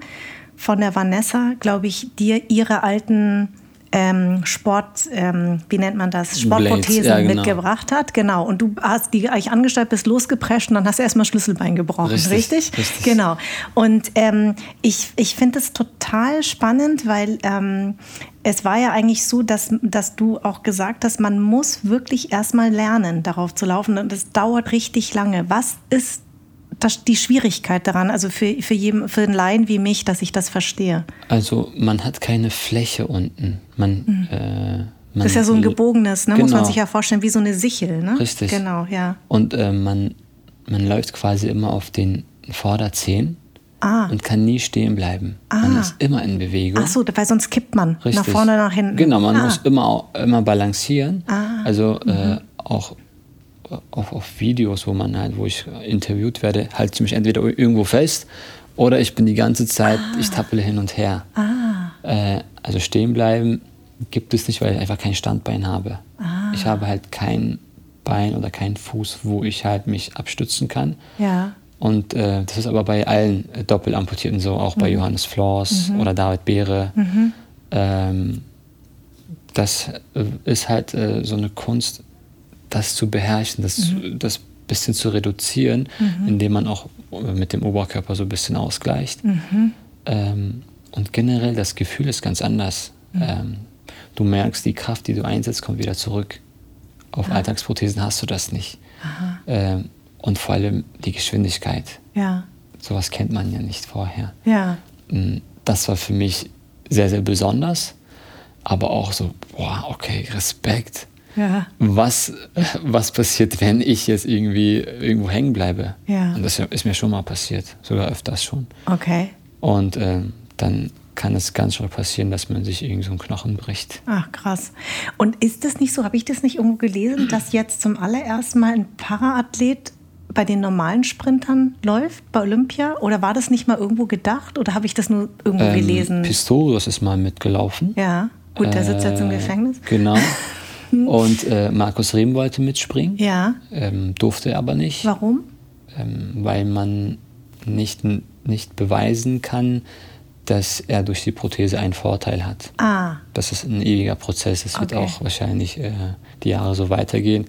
A: von der Vanessa, glaube ich, dir ihre alten ähm, Sport, ähm, wie nennt man das, Sportprothesen ja, genau. mitgebracht hat. Genau. Und du hast die eigentlich angestellt, bist losgeprescht und dann hast du erstmal Schlüsselbein gebrochen. Richtig? Richtig?
B: Richtig.
A: Genau. Und ähm, ich, ich finde es total spannend, weil ähm, es war ja eigentlich so, dass, dass du auch gesagt hast, man muss wirklich erstmal lernen, darauf zu laufen. Und das dauert richtig lange. Was ist das, die Schwierigkeit daran, also für, für, jeden, für einen Laien wie mich, dass ich das verstehe?
B: Also man hat keine Fläche unten. Man, mhm. äh, man
A: das ist ja so ein gebogenes, ne? genau. muss man genau. sich ja vorstellen, wie so eine Sichel. Ne?
B: Richtig.
A: Genau, ja.
B: Und äh, man, man läuft quasi immer auf den Vorderzehen.
A: Ah.
B: und kann nie stehen bleiben.
A: Ah.
B: Man ist immer in Bewegung.
A: Ach so, weil sonst kippt man
B: Richtig.
A: nach vorne, nach hinten.
B: Genau, man ah. muss immer, immer balancieren.
A: Ah.
B: Also äh, mhm. äh, auch auf, auf Videos, wo man halt, wo ich interviewt werde, halte ich mich entweder irgendwo fest oder ich bin die ganze Zeit, ah. ich tappele hin und her.
A: Ah.
B: Äh, also stehen bleiben gibt es nicht, weil ich einfach kein Standbein habe.
A: Ah.
B: Ich habe halt kein Bein oder keinen Fuß, wo ich halt mich abstützen kann.
A: Ja.
B: Und äh, das ist aber bei allen äh, Doppelamputierten so, auch mhm. bei Johannes Flors mhm. oder David Beere.
A: Mhm.
B: Ähm, das äh, ist halt äh, so eine Kunst, das zu beherrschen, das, mhm. das bisschen zu reduzieren, mhm. indem man auch mit dem Oberkörper so ein bisschen ausgleicht.
A: Mhm.
B: Ähm, und generell das Gefühl ist ganz anders. Mhm. Ähm, du merkst, die Kraft, die du einsetzt, kommt wieder zurück. Auf ja. Alltagsprothesen hast du das nicht. Ähm, und vor allem die Geschwindigkeit.
A: Ja.
B: Sowas kennt man ja nicht vorher.
A: Ja.
B: Mm, das war für mich sehr, sehr besonders, aber auch so, boah, okay, Respekt.
A: Ja.
B: Was, was passiert, wenn ich jetzt irgendwie irgendwo hängen bleibe?
A: Ja.
B: Und das ist mir schon mal passiert, sogar öfters schon.
A: Okay.
B: Und äh, dann kann es ganz schnell passieren, dass man sich irgend so einen Knochen bricht.
A: Ach, krass. Und ist das nicht so, habe ich das nicht irgendwo gelesen, dass jetzt zum allerersten Mal ein Paraathlet bei den normalen Sprintern läuft, bei Olympia? Oder war das nicht mal irgendwo gedacht? Oder habe ich das nur irgendwo ähm, gelesen?
B: Pistorius ist mal mitgelaufen.
A: Ja, gut, der sitzt jetzt im äh, Gefängnis.
B: Genau. Und äh, Markus Rehm wollte mitspringen.
A: Ja.
B: Ähm, durfte aber nicht.
A: Warum?
B: Ähm, weil man nicht, nicht beweisen kann, dass er durch die Prothese einen Vorteil hat.
A: Ah.
B: Das ist ein ewiger Prozess. Es okay. wird auch wahrscheinlich äh, die Jahre so weitergehen.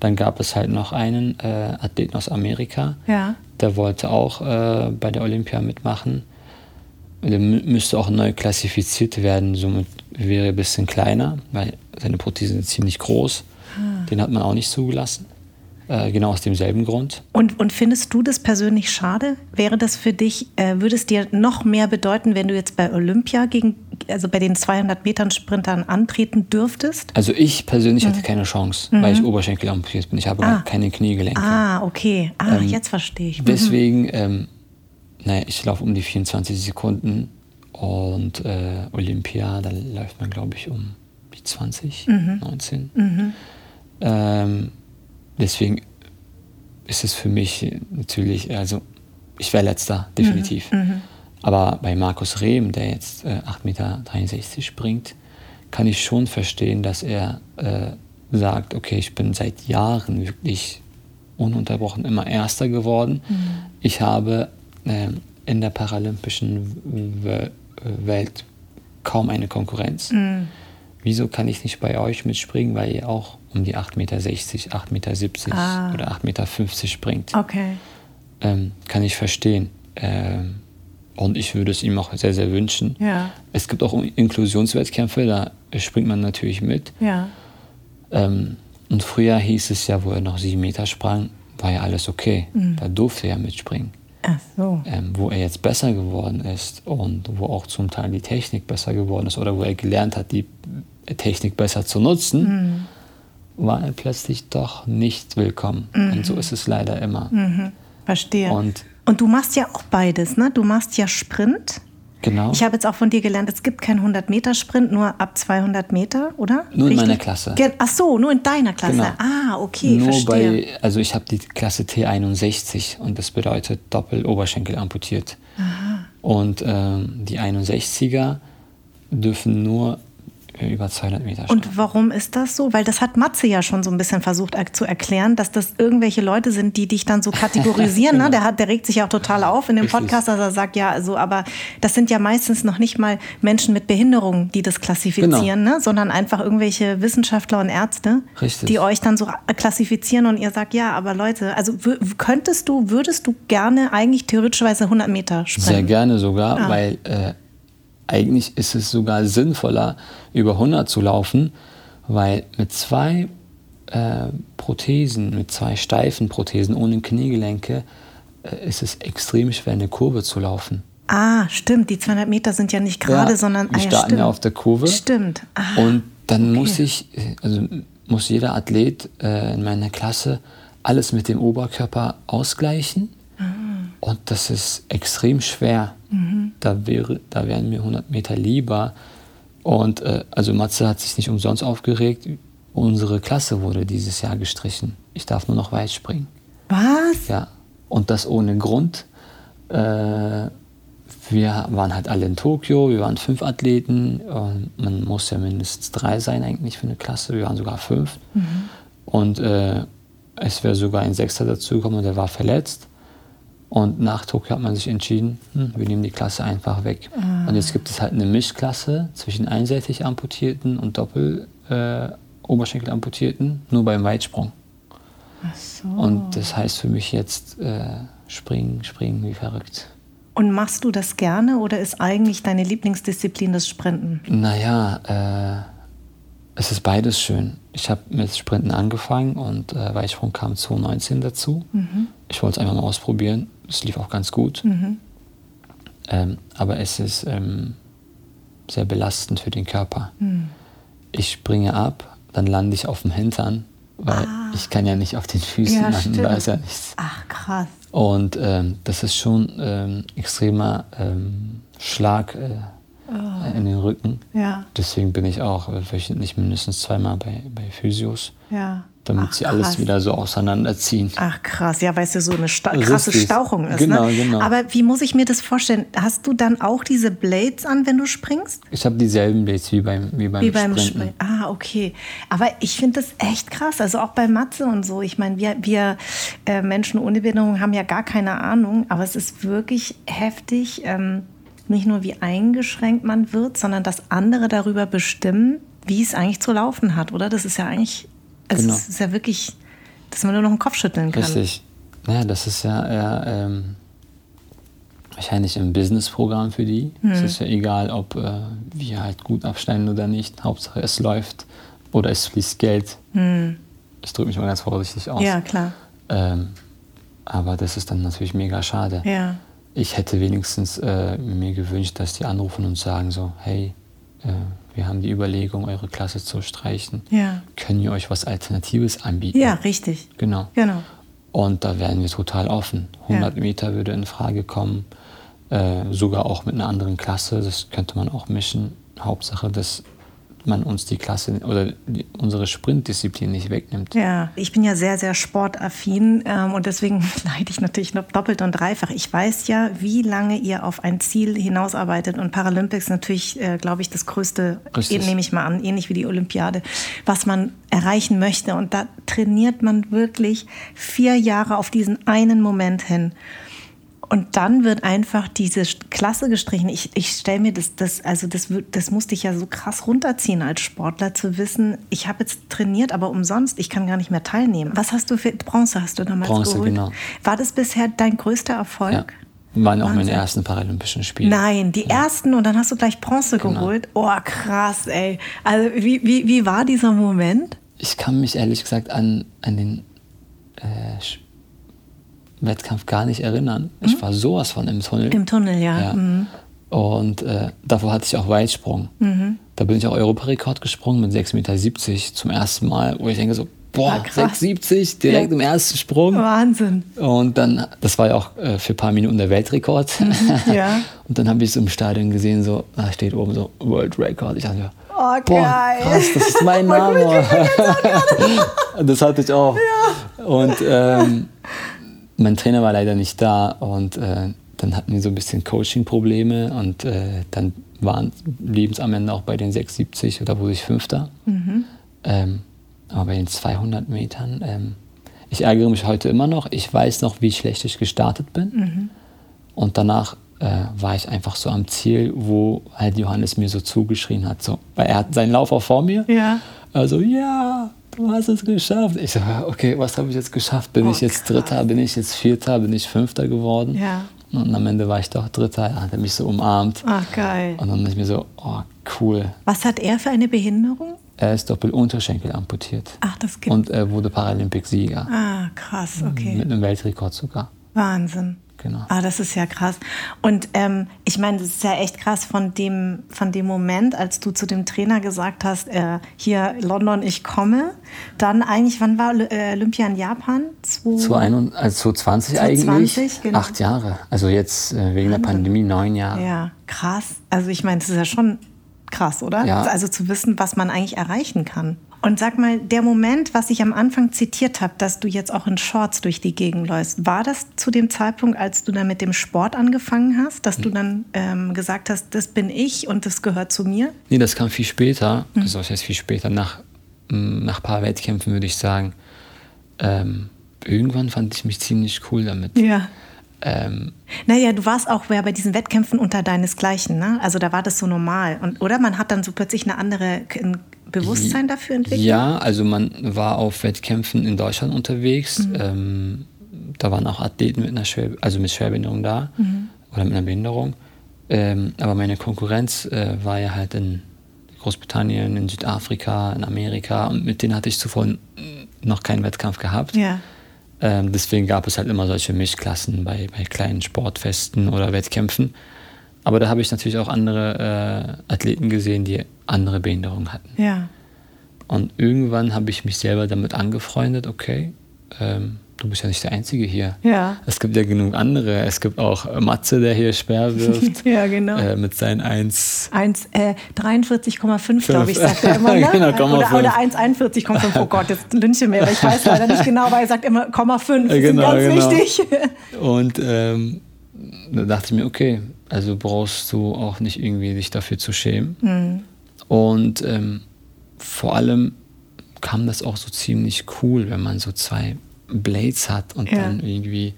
B: Dann gab es halt noch einen äh, Athleten aus Amerika.
A: Ja.
B: Der wollte auch äh, bei der Olympia mitmachen. Der müsste auch neu klassifiziert werden. Somit wäre er ein bisschen kleiner, weil seine Prothesen sind ziemlich groß. Ah. Den hat man auch nicht zugelassen. Äh, genau aus demselben Grund.
A: Und, und findest du das persönlich schade? Wäre das für dich, äh, würde es dir noch mehr bedeuten, wenn du jetzt bei Olympia gegen, also bei den 200 Metern Sprintern antreten dürftest?
B: Also ich persönlich mhm. hatte keine Chance, mhm. weil ich Oberschenkel amputiert bin. Ich habe ah. keine Kniegelenke.
A: Ah, okay. Ah, ähm, jetzt verstehe ich. Mhm.
B: Deswegen, ähm, naja, ich laufe um die 24 Sekunden und äh, Olympia, da läuft man, glaube ich, um die 20, 19. Mhm. Mhm. Ähm, deswegen ist es für mich natürlich, also ich wäre letzter, definitiv. Mhm, mhm. Aber bei Markus Rehm, der jetzt äh, 8,63 Meter springt, kann ich schon verstehen, dass er äh, sagt, okay, ich bin seit Jahren wirklich ununterbrochen immer Erster geworden. Mhm. Ich habe äh, in der paralympischen Welt kaum eine Konkurrenz. Mhm wieso kann ich nicht bei euch mitspringen, weil ihr auch um die 8,60 Meter, 8,70 Meter ah. oder 8,50 Meter springt.
A: Okay.
B: Ähm, kann ich verstehen. Ähm, und ich würde es ihm auch sehr, sehr wünschen.
A: Ja.
B: Es gibt auch Inklusionswettkämpfe, da springt man natürlich mit.
A: Ja.
B: Ähm, und früher hieß es ja, wo er noch sieben Meter sprang, war ja alles okay. Mhm. Da durfte er mitspringen.
A: Ach so.
B: Ähm, wo er jetzt besser geworden ist und wo auch zum Teil die Technik besser geworden ist oder wo er gelernt hat, die Technik besser zu nutzen, mhm. war er plötzlich doch nicht willkommen. Mhm. Und so ist es leider immer.
A: Mhm. Verstehe.
B: Und,
A: und du machst ja auch beides, ne? Du machst ja Sprint.
B: Genau.
A: Ich habe jetzt auch von dir gelernt, es gibt keinen 100-Meter-Sprint, nur ab 200 Meter, oder?
B: Nur Richtig? in meiner Klasse.
A: Ach so, nur in deiner Klasse. Genau. Ah, okay,
B: nur
A: verstehe.
B: Bei, also ich habe die Klasse T61 und das bedeutet Doppel-Oberschenkel amputiert.
A: Aha.
B: Und ähm, die 61er dürfen nur über 200 Meter
A: stark. Und warum ist das so? Weil das hat Matze ja schon so ein bisschen versucht zu erklären, dass das irgendwelche Leute sind, die dich dann so kategorisieren. Ne? genau. ne? der, hat, der regt sich ja auch total auf in dem Richtig. Podcast, dass er sagt, ja, also, aber das sind ja meistens noch nicht mal Menschen mit Behinderung, die das klassifizieren, genau. ne? sondern einfach irgendwelche Wissenschaftler und Ärzte,
B: Richtig.
A: die euch dann so klassifizieren und ihr sagt, ja, aber Leute, also könntest du, würdest du gerne eigentlich theoretischweise 100 Meter springen?
B: Sehr gerne sogar, ah. weil äh, eigentlich ist es sogar sinnvoller, über 100 zu laufen, weil mit zwei äh, Prothesen, mit zwei steifen Prothesen ohne Kniegelenke, äh, ist es extrem schwer, eine Kurve zu laufen.
A: Ah, stimmt. Die 200 Meter sind ja nicht gerade, ja, sondern
B: wir
A: ah,
B: starten
A: ja,
B: ja, auf der Kurve.
A: Stimmt.
B: Ah, und dann okay. muss ich, also muss jeder Athlet äh, in meiner Klasse alles mit dem Oberkörper ausgleichen. Und das ist extrem schwer. Mhm. Da, wäre, da wären mir 100 Meter lieber. Und äh, also Matze hat sich nicht umsonst aufgeregt. Unsere Klasse wurde dieses Jahr gestrichen. Ich darf nur noch weit springen.
A: Was?
B: Ja. Und das ohne Grund. Äh, wir waren halt alle in Tokio, wir waren fünf Athleten. man muss ja mindestens drei sein eigentlich für eine Klasse. Wir waren sogar fünf. Mhm. Und äh, es wäre sogar ein Sechster dazugekommen und der war verletzt. Und nach Tokio hat man sich entschieden, hm, wir nehmen die Klasse einfach weg. Ah. Und jetzt gibt es halt eine Mischklasse zwischen einseitig amputierten und doppel äh, Oberschenkel amputierten, nur beim Weitsprung.
A: Ach so.
B: Und das heißt für mich jetzt äh, springen, springen wie verrückt.
A: Und machst du das gerne oder ist eigentlich deine Lieblingsdisziplin das Sprinten?
B: Naja, äh, es ist beides schön. Ich habe mit Sprinten angefangen und äh, Weitsprung kam 2019 dazu. Mhm. Ich wollte es einfach mal ausprobieren. Es lief auch ganz gut. Mhm. Ähm, aber es ist ähm, sehr belastend für den Körper. Mhm. Ich springe ab, dann lande ich auf dem Hintern, weil ah. ich kann ja nicht auf den Füßen ja, landen, da ist ja nichts.
A: Ach krass.
B: Und ähm, das ist schon ähm, extremer ähm, Schlag äh, oh. in den Rücken.
A: Ja.
B: Deswegen bin ich auch wöchentlich mindestens zweimal bei, bei Physios.
A: Ja
B: damit Ach, sie alles wieder so auseinanderziehen.
A: Ach krass, ja, weil es ja so eine sta krasse
B: Richtig.
A: Stauchung ist.
B: Genau,
A: ne?
B: genau.
A: Aber wie muss ich mir das vorstellen? Hast du dann auch diese Blades an, wenn du springst?
B: Ich habe dieselben Blades wie beim, wie beim, wie beim Springen.
A: Ah, okay. Aber ich finde das echt krass. Also auch bei Matze und so. Ich meine, wir, wir äh, Menschen ohne Behinderung haben ja gar keine Ahnung, aber es ist wirklich heftig. Ähm, nicht nur wie eingeschränkt man wird, sondern dass andere darüber bestimmen, wie es eigentlich zu laufen hat, oder? Das ist ja eigentlich also genau. es ist ja wirklich, dass man nur noch den Kopf schütteln kann.
B: Richtig. Ja, das ist ja eher ähm, wahrscheinlich ein Businessprogramm für die. Hm. Es ist ja egal, ob äh, wir halt gut abschneiden oder nicht. Hauptsache es läuft oder es fließt Geld. Hm. Ich drücke mich mal ganz vorsichtig aus.
A: Ja, klar.
B: Ähm, aber das ist dann natürlich mega schade.
A: Ja.
B: Ich hätte wenigstens äh, mir gewünscht, dass die anrufen und sagen so, hey, äh, wir haben die Überlegung, eure Klasse zu streichen.
A: Ja.
B: Können wir euch was Alternatives anbieten?
A: Ja, richtig.
B: Genau.
A: genau.
B: Und da wären wir total offen. 100 ja. Meter würde in Frage kommen, äh, sogar auch mit einer anderen Klasse. Das könnte man auch mischen. Hauptsache, dass man uns die Klasse oder die, unsere Sprintdisziplin nicht wegnimmt.
A: Ja, ich bin ja sehr, sehr sportaffin ähm, und deswegen leide ich natürlich noch doppelt und dreifach. Ich weiß ja, wie lange ihr auf ein Ziel hinausarbeitet und Paralympics natürlich, äh, glaube ich, das größte, Richtig. nehme ich mal an, ähnlich wie die Olympiade, was man erreichen möchte. Und da trainiert man wirklich vier Jahre auf diesen einen Moment hin. Und dann wird einfach diese Klasse gestrichen. Ich, ich stelle mir das, das, also das, das musste ich ja so krass runterziehen als Sportler, zu wissen, ich habe jetzt trainiert, aber umsonst, ich kann gar nicht mehr teilnehmen. Was hast du für Bronze hast du damals
B: Bronze,
A: geholt?
B: genau.
A: War das bisher dein größter Erfolg? Ja.
B: Waren auch meine ersten Paralympischen Spiele.
A: Nein, die ja. ersten und dann hast du gleich Bronze genau. geholt. Oh, krass, ey. Also wie, wie, wie war dieser Moment?
B: Ich kann mich ehrlich gesagt an, an den äh, Wettkampf gar nicht erinnern. Mhm. Ich war sowas von im Tunnel.
A: Im Tunnel, ja.
B: ja. Mhm. Und äh, davor hatte ich auch Weitsprung. Mhm. Da bin ich auch Europarekord gesprungen mit 6,70 Meter zum ersten Mal, wo ich denke so, boah, ja, 6,70 direkt ja. im ersten Sprung.
A: Wahnsinn.
B: Und dann, das war ja auch äh, für ein paar Minuten der Weltrekord. Mhm,
A: ja.
B: Und dann habe ich so im Stadion gesehen, so, da steht oben so World Record. Ich dachte mir,
A: oh,
B: boah, krass, das ist mein Name. das hatte ich auch. Ja. Und ähm, mein Trainer war leider nicht da und äh, dann hatten wir so ein bisschen Coaching-Probleme und äh, dann waren es am Ende auch bei den 6,70 oder wurde ich Fünfter. Mhm. Ähm, aber bei den 200 Metern, ähm, ich ärgere mich heute immer noch. Ich weiß noch, wie schlecht ich gestartet bin. Mhm. Und danach äh, war ich einfach so am Ziel, wo halt Johannes mir so zugeschrien hat. So, weil er hat seinen Lauf auch vor mir.
A: Ja.
B: Also, ja, du hast es geschafft. Ich so, okay, was habe ich jetzt geschafft? Bin oh, ich jetzt krass. Dritter, bin ich jetzt Vierter, bin ich Fünfter geworden?
A: Ja.
B: Und am Ende war ich doch Dritter, er hat mich so umarmt.
A: Ach, geil.
B: Und dann ist mir so, oh, cool.
A: Was hat er für eine Behinderung?
B: Er ist Doppelunterschenkel amputiert.
A: Ach, das gibt
B: Und er wurde Paralympic-Sieger.
A: Ah, krass, okay.
B: Mit einem Weltrekord sogar.
A: Wahnsinn.
B: Genau.
A: Ah, das ist ja krass. Und ähm, ich meine, das ist ja echt krass von dem, von dem Moment, als du zu dem Trainer gesagt hast, äh, hier London, ich komme. Dann eigentlich, wann war äh, Olympia in Japan?
B: 2020 also 20 eigentlich. Genau. Acht Jahre. Also jetzt äh, wegen Wahnsinn. der Pandemie neun Jahre.
A: Ja, krass. Also ich meine, das ist ja schon krass, oder?
B: Ja.
A: Also zu wissen, was man eigentlich erreichen kann. Und sag mal, der Moment, was ich am Anfang zitiert habe, dass du jetzt auch in Shorts durch die Gegend läufst, war das zu dem Zeitpunkt, als du dann mit dem Sport angefangen hast, dass du dann ähm, gesagt hast, das bin ich und das gehört zu mir?
B: Nee, das kam viel später. Mhm. Also das heißt viel später, nach, nach ein paar Wettkämpfen würde ich sagen. Ähm, irgendwann fand ich mich ziemlich cool damit.
A: Ja.
B: Ähm,
A: naja, du warst auch bei diesen Wettkämpfen unter deinesgleichen, ne? Also da war das so normal. Und, oder man hat dann so plötzlich eine andere ein Bewusstsein dafür entwickelt?
B: Ja, also man war auf Wettkämpfen in Deutschland unterwegs. Mhm. Ähm, da waren auch Athleten mit einer Schwer also mit Schwerbehinderung da. Mhm. oder mit einer Behinderung. Ähm, aber meine Konkurrenz äh, war ja halt in Großbritannien, in Südafrika, in Amerika und mit denen hatte ich zuvor noch keinen Wettkampf gehabt.
A: Ja.
B: Ähm, deswegen gab es halt immer solche Mischklassen bei, bei kleinen Sportfesten oder Wettkämpfen. Aber da habe ich natürlich auch andere äh, Athleten gesehen, die andere Behinderungen hatten.
A: Ja.
B: Und irgendwann habe ich mich selber damit angefreundet, okay, ähm, du bist ja nicht der Einzige hier.
A: Ja.
B: Es gibt ja genug andere. Es gibt auch Matze, der hier Speer wirft.
A: ja, genau.
B: Äh, mit seinen 1.
A: 1 äh, 43,5, glaube ich, sagt er immer. Ne?
B: genau,
A: oder, oder 1,41,5. Oh Gott, jetzt lynche mir, aber ich weiß leider nicht genau, weil er sagt immer 0,5. Das
B: genau,
A: ist ganz
B: genau.
A: wichtig.
B: Und ähm, da dachte ich mir, okay, also brauchst du auch nicht irgendwie dich dafür zu schämen.
A: Mhm.
B: Und ähm, vor allem kam das auch so ziemlich cool, wenn man so zwei Blades hat und
A: Ja.
B: dann irgendwie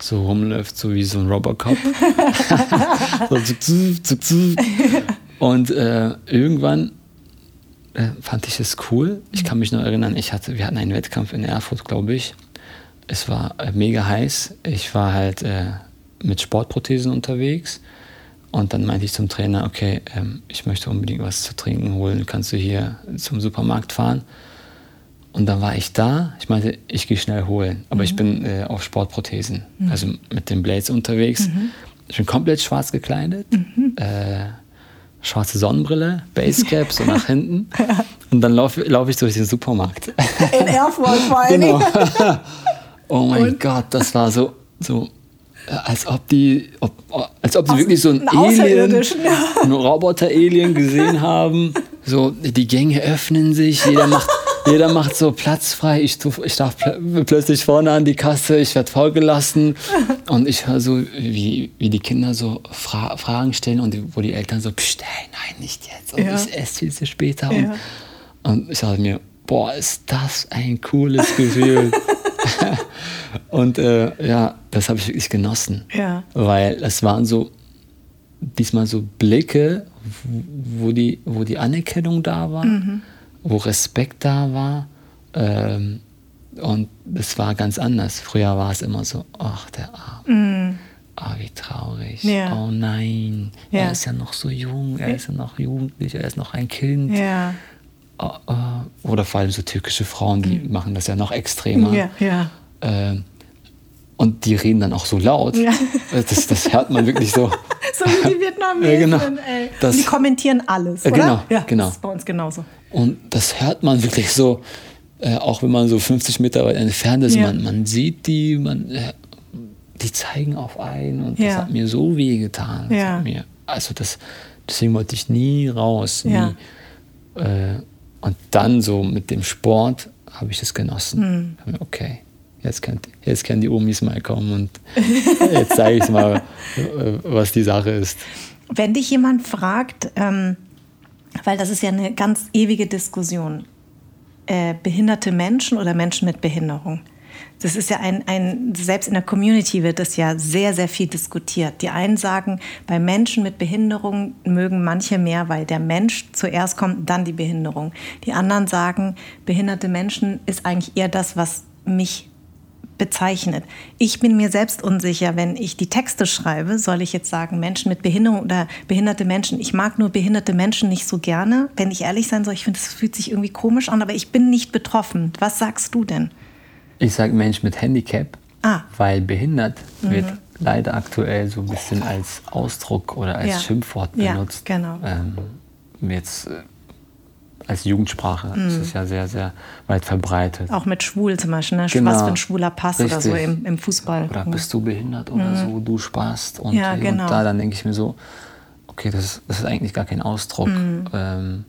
B: so rumläuft, so wie so ein Robocop. so zuck, zuck, zuck. Und äh, irgendwann äh, fand ich es cool. Ich kann mich noch erinnern, ich hatte, wir hatten einen Wettkampf in Erfurt, glaube ich. Es war äh, mega heiß. Ich war halt äh, mit Sportprothesen unterwegs. Und dann meinte ich zum Trainer, okay, ähm, ich möchte unbedingt was zu trinken holen. Kannst du hier zum Supermarkt fahren? Und dann war ich da. Ich meinte, ich gehe schnell holen. Aber ich bin äh, auf Sportprothesen, also mit den Blades unterwegs. Ich bin komplett schwarz gekleidet. Äh, schwarze Sonnenbrille, Basecap, so nach hinten. Und dann laufe lauf ich durch den Supermarkt.
A: In Erfurt vor allen
B: Genau. Oh mein Gott, das war so, so als ob die, ob, als ob
A: Aus-
B: wirklich so ein Alien,
A: ja.
B: Roboter-Alien gesehen haben. So, die Gänge öffnen sich, jeder macht, jeder macht so Platz frei. Ich, ich darf pl plötzlich vorne an die Kasse, ich werde vorgelassen. Und ich höre so, wie, wie die Kinder so Fra Fragen stellen und die, wo die Eltern so, Psst, hey, nein, nicht jetzt. Und
A: Ja.
B: ich esse viel zu später.
A: Ja.
B: Und, und ich dachte mir, boah, ist das ein cooles Gefühl. und äh, ja, das habe ich wirklich genossen.
A: Ja.
B: Weil es waren so, diesmal so Blicke, wo- die, wo die Anerkennung da war, wo Respekt da war. Ähm, und es war ganz anders. Früher war es immer so, ach, der Arme. Ah, wie traurig.
A: Ja.
B: Oh nein,
A: Ja.
B: er ist ja noch so jung, er ist ja noch jugendlich, er ist noch ein Kind.
A: Ja.
B: Oh. Oder vor allem so türkische Frauen, die machen das ja noch extremer.
A: Mhm. Ja, ja.
B: Ähm, und die reden dann auch so laut.
A: Ja.
B: Das, das hört man wirklich so.
A: So wie die Vietnamesen,
B: Ja, genau.
A: ey.
B: Das-
A: die kommentieren alles, oder?
B: genau,
A: Ja,
B: genau.
A: das ist bei uns genauso.
B: Und das hört man wirklich so, äh, auch wenn man so 50 Meter weit entfernt ist.
A: Ja.
B: Man, man sieht die, man, äh, die zeigen auf einen und das hat mir so weh getan. Das mir, also das, deswegen wollte ich nie raus. Nie. Und dann so mit dem Sport habe ich das genossen. Mir, Okay, jetzt können, jetzt können die Omis mal kommen und jetzt zeige ich mal, äh, was die Sache ist.
A: Wenn dich jemand fragt, ähm, weil das ist ja eine ganz ewige Diskussion, äh, behinderte Menschen oder Menschen mit Behinderung. Das ist ja ein, ein, selbst in der Community wird das ja sehr, sehr viel diskutiert. Die einen sagen, bei Menschen mit Behinderung mögen manche mehr, weil der Mensch zuerst kommt, dann die Behinderung. Die anderen sagen, behinderte Menschen ist eigentlich eher das, was mich bezeichnet. Ich bin mir selbst unsicher, wenn ich die Texte schreibe, soll ich jetzt sagen Menschen mit Behinderung oder behinderte Menschen. Ich mag nur behinderte Menschen nicht so gerne, wenn ich ehrlich sein soll. Ich finde, es fühlt sich irgendwie komisch an, aber ich bin nicht betroffen. Was sagst du denn?
B: Ich sage Mensch mit Handicap,
A: Ah.
B: weil behindert wird leider aktuell so ein bisschen als Ausdruck oder als
A: Ja.
B: Schimpfwort
A: Ja,
B: benutzt.
A: genau.
B: Ähm, jetzt äh, als Jugendsprache
A: Mhm.
B: ist es ja sehr, sehr weit verbreitet.
A: Auch mit schwul zum Beispiel, ne?
B: Genau.
A: was für ein schwuler Pass oder so
B: Richtig.
A: im, im Fußball.
B: Oder bist du behindert oder so, du sparst. Und,
A: Mhm. Ja, genau.
B: und da, dann denke ich mir so, okay, das, das ist eigentlich gar kein Ausdruck.
A: Mhm.
B: Ähm,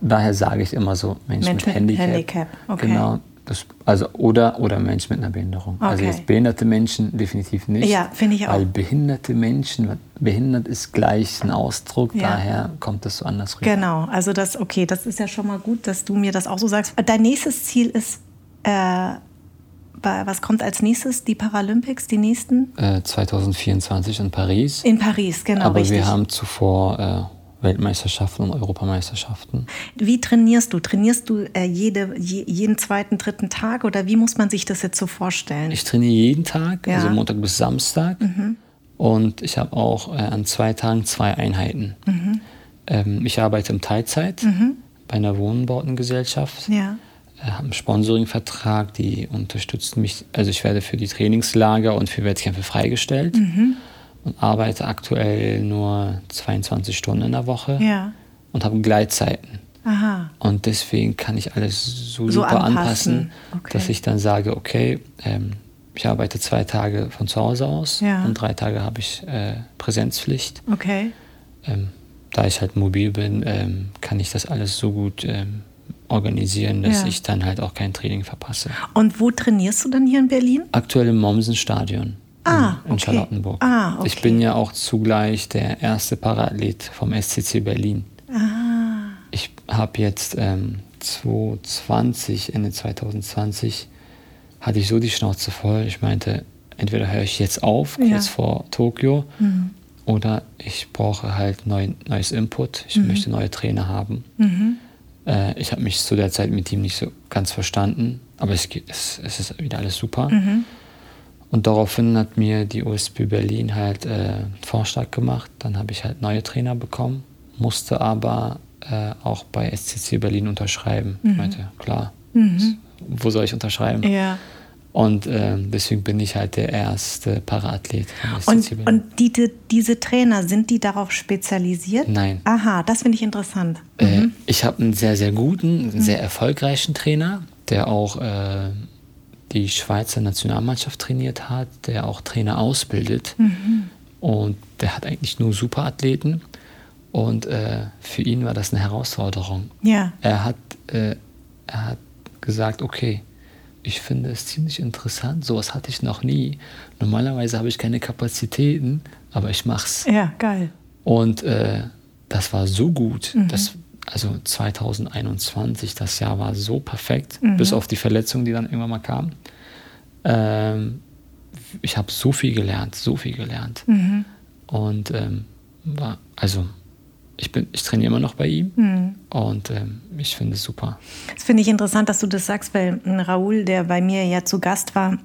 B: daher sage ich immer so, Mensch,
A: Mensch
B: mit,
A: mit
B: Handicap.
A: Handicap, okay.
B: Genau. Das, also oder, oder Mensch mit einer Behinderung. Also
A: Okay.
B: jetzt behinderte Menschen definitiv nicht.
A: Ja, finde ich auch.
B: Weil behinderte Menschen, behindert ist gleich ein Ausdruck,
A: Ja.
B: daher kommt das so anders rüber.
A: Genau, also das, okay, das ist ja schon mal gut, dass du mir das auch so sagst. Dein nächstes Ziel ist, äh, was kommt als nächstes? Die Paralympics, die nächsten?
B: Äh, 2024 in Paris.
A: In Paris, genau,
B: Aber
A: richtig.
B: wir haben zuvor äh, Weltmeisterschaften und Europameisterschaften.
A: Wie trainierst du? Trainierst du äh, jede, je, jeden zweiten, dritten Tag oder wie muss man sich das jetzt so vorstellen?
B: Ich trainiere jeden Tag,
A: Ja. Mhm.
B: also Montag bis Samstag. Und ich habe auch äh, an zwei Tagen zwei Einheiten.
A: Mhm.
B: Ähm, ich arbeite im Teilzeit bei einer Wohnbautengesellschaft.
A: Ja.
B: Äh, habe einen Sponsoringvertrag, die unterstützen mich. Also ich werde für die Trainingslager und für Wettkämpfe freigestellt
A: Mhm.
B: Und arbeite aktuell nur 22 Stunden in der Woche
A: Ja.
B: und habe Gleitzeiten.
A: Aha.
B: Und deswegen kann ich alles so,
A: So
B: super
A: anpassen.
B: anpassen,
A: Okay.
B: dass ich dann sage, okay, ähm, ich arbeite zwei Tage von zu Hause aus
A: Ja.
B: und drei Tage habe ich äh, Präsenzpflicht.
A: Okay.
B: Ähm, da ich halt mobil bin, ähm, kann ich das alles so gut ähm, organisieren, dass
A: Ja.
B: ich dann halt auch kein Training verpasse.
A: Und wo trainierst du dann hier in Berlin?
B: Aktuell im Mommsen-Stadion
A: Ah,
B: in, in
A: okay.
B: Charlottenburg.
A: Ah, okay.
B: Ich bin ja auch zugleich der erste Paraathlet vom SCC Berlin.
A: Ah.
B: Ich habe jetzt ähm, 2020, Ende 2020, hatte ich so die Schnauze voll. Ich meinte, entweder höre ich jetzt auf, kurz
A: Ja.
B: vor Tokio,
A: Mhm.
B: oder ich brauche halt neu, neues Input. Ich möchte neue Trainer haben.
A: Mhm.
B: Äh, ich habe mich zu der Zeit mit ihm nicht so ganz verstanden, aber es, es, es ist wieder alles super.
A: Mhm.
B: Und daraufhin hat mir die OSB Berlin halt äh, einen Vorschlag gemacht. Dann habe ich halt neue Trainer bekommen, musste aber äh, auch bei SCC Berlin unterschreiben. Ich meinte, klar, wo soll ich unterschreiben?
A: Mhm. Ja.
B: Und ähm, deswegen bin ich halt der erste Paraathlet
A: Und, und die, die, diese Trainer, sind die darauf spezialisiert?
B: Nein.
A: Aha, das finde ich interessant.
B: Äh, ich habe einen sehr, sehr guten, einen sehr erfolgreichen Trainer, der auch äh, die Schweizer Nationalmannschaft trainiert hat, der auch Trainer ausbildet. Und der hat eigentlich nur Superathleten. Und äh, für ihn war das eine Herausforderung.
A: Ja.
B: Er hat, äh, er hat gesagt, okay, ich finde es ziemlich interessant, sowas hatte ich noch nie. Normalerweise habe ich keine Kapazitäten, aber ich mach's.
A: Ja, geil.
B: Und äh, das war so gut. Das, also 2021, das Jahr war so perfekt, bis auf die Verletzung, die dann irgendwann mal kam. Ähm, ich habe so viel gelernt, so viel gelernt. Und ähm, war, also ich, bin, ich trainiere immer noch bei ihm und ähm, ich finde es super.
A: Das finde ich interessant, dass du das sagst, weil ein Raoul, der bei mir ja zu Gast war,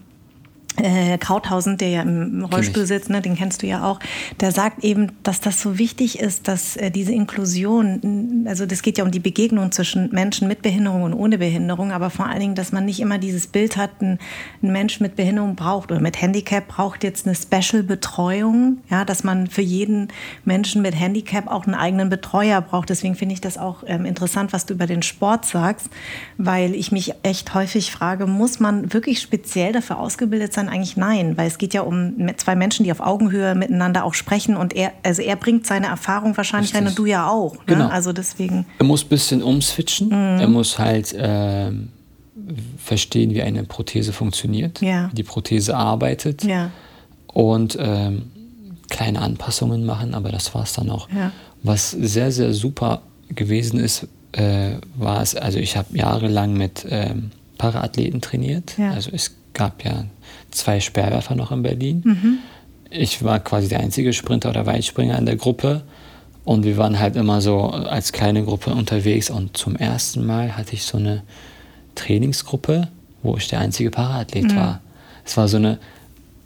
A: äh, Krauthausen, der ja im Rollstuhl sitzt, ne, den kennst du ja auch, der sagt eben, dass das so wichtig ist, dass äh, diese Inklusion, also das geht ja um die Begegnung zwischen Menschen mit Behinderung und ohne Behinderung, aber vor allen Dingen, dass man nicht immer dieses Bild hat, ein, ein Mensch mit Behinderung braucht oder mit Handicap braucht jetzt eine Special-Betreuung, ja, dass man für jeden Menschen mit Handicap auch einen eigenen Betreuer braucht. Deswegen finde ich das auch ähm, interessant, was du über den Sport sagst, weil ich mich echt häufig frage, muss man wirklich speziell dafür ausgebildet sein? Eigentlich nein, weil es geht ja um zwei Menschen, die auf Augenhöhe miteinander auch sprechen und er, also er bringt seine Erfahrung wahrscheinlich rein und du ja auch. Ne?
B: Genau.
A: Also deswegen,
B: Er muss ein bisschen umswitchen.
A: Mhm.
B: Er muss halt ähm, verstehen, wie eine Prothese funktioniert,
A: Ja.
B: wie die Prothese arbeitet
A: ja,
B: und ähm, kleine Anpassungen machen, aber das war es dann auch.
A: Ja.
B: Was sehr, sehr super gewesen ist, äh, war es, also ich habe jahrelang mit ähm, Paraathleten trainiert.
A: Ja.
B: Also es gab ja zwei Speerwerfer noch in Berlin.
A: Mhm.
B: Ich war quasi der einzige Sprinter oder Weitspringer in der Gruppe. Und wir waren halt immer so als kleine Gruppe unterwegs. Und zum ersten Mal hatte ich so eine Trainingsgruppe, wo ich der einzige Paraathlet war. Es war so eine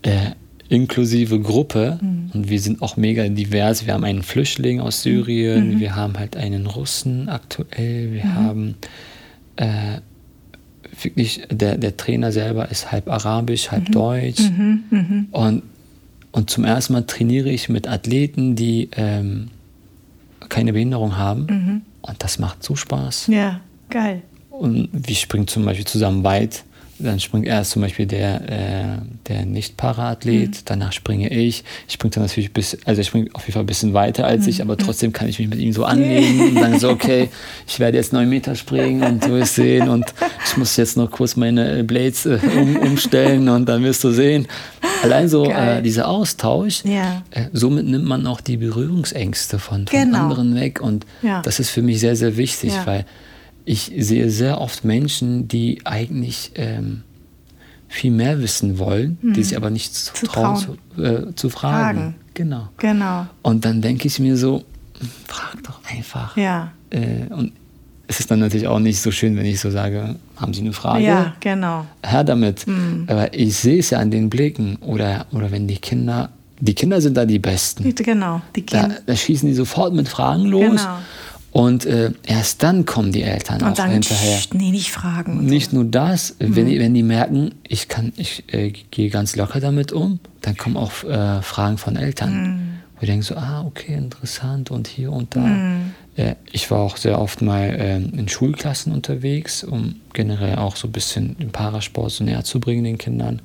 B: äh, inklusive Gruppe und wir sind auch mega divers. Wir haben einen Flüchtling aus Syrien, wir haben halt einen Russen aktuell, wir haben äh, wirklich, der, der Trainer selber ist halb arabisch, halb deutsch. Und, und zum ersten Mal trainiere ich mit Athleten, die ähm, keine Behinderung haben. Und das macht so Spaß.
A: ja, geil.
B: Und wir springen zum Beispiel zusammen weit. Dann springt erst zum Beispiel der, äh, der Nicht-Para-Athlet, danach springe ich. Ich springe dann natürlich bis, also ich springe auf jeden Fall ein bisschen weiter als ich, aber trotzdem kann ich mich mit ihm so anlegen und dann so, okay, ich werde jetzt neun Meter springen und du wirst sehen und ich muss jetzt noch kurz meine äh, Blades äh, um, umstellen und dann wirst du sehen. Allein so äh, dieser Austausch,
A: Ja.
B: äh, somit nimmt man auch die Berührungsängste von, von
A: Genau.
B: anderen weg und
A: Ja.
B: das ist für mich sehr, sehr wichtig,
A: Ja.
B: weil ich sehe sehr oft Menschen, die eigentlich ähm, viel mehr wissen wollen, die sich aber nicht zu,
A: Zu
B: trauen, zu, äh, zu fragen.
A: Fragen.
B: Genau.
A: Genau.
B: Und dann denke ich mir so, frag doch einfach.
A: Ja.
B: Äh, und es ist dann natürlich auch nicht so schön, wenn ich so sage, haben Sie eine Frage?
A: Ja, genau.
B: Her damit. Aber ich sehe es ja an den Blicken oder, oder wenn die Kinder die Kinder sind da die Besten.
A: Genau,
B: die Kinder. Da, da schießen die sofort mit Fragen los. Genau. Und äh, erst dann kommen die Eltern und auch sagen, hinterher.
A: Nee, nicht fragen.
B: Nicht so. nur das, mhm. wenn, die, wenn die merken, ich, kann, ich äh, gehe ganz locker damit um, dann kommen auch äh, Fragen von Eltern. Mhm. Wo ich denke so, ah, okay, interessant und hier und da. Mhm. Äh, ich war auch sehr oft mal ähm, in Schulklassen unterwegs, um generell auch so ein bisschen den Parasport so näher zu bringen den Kindern.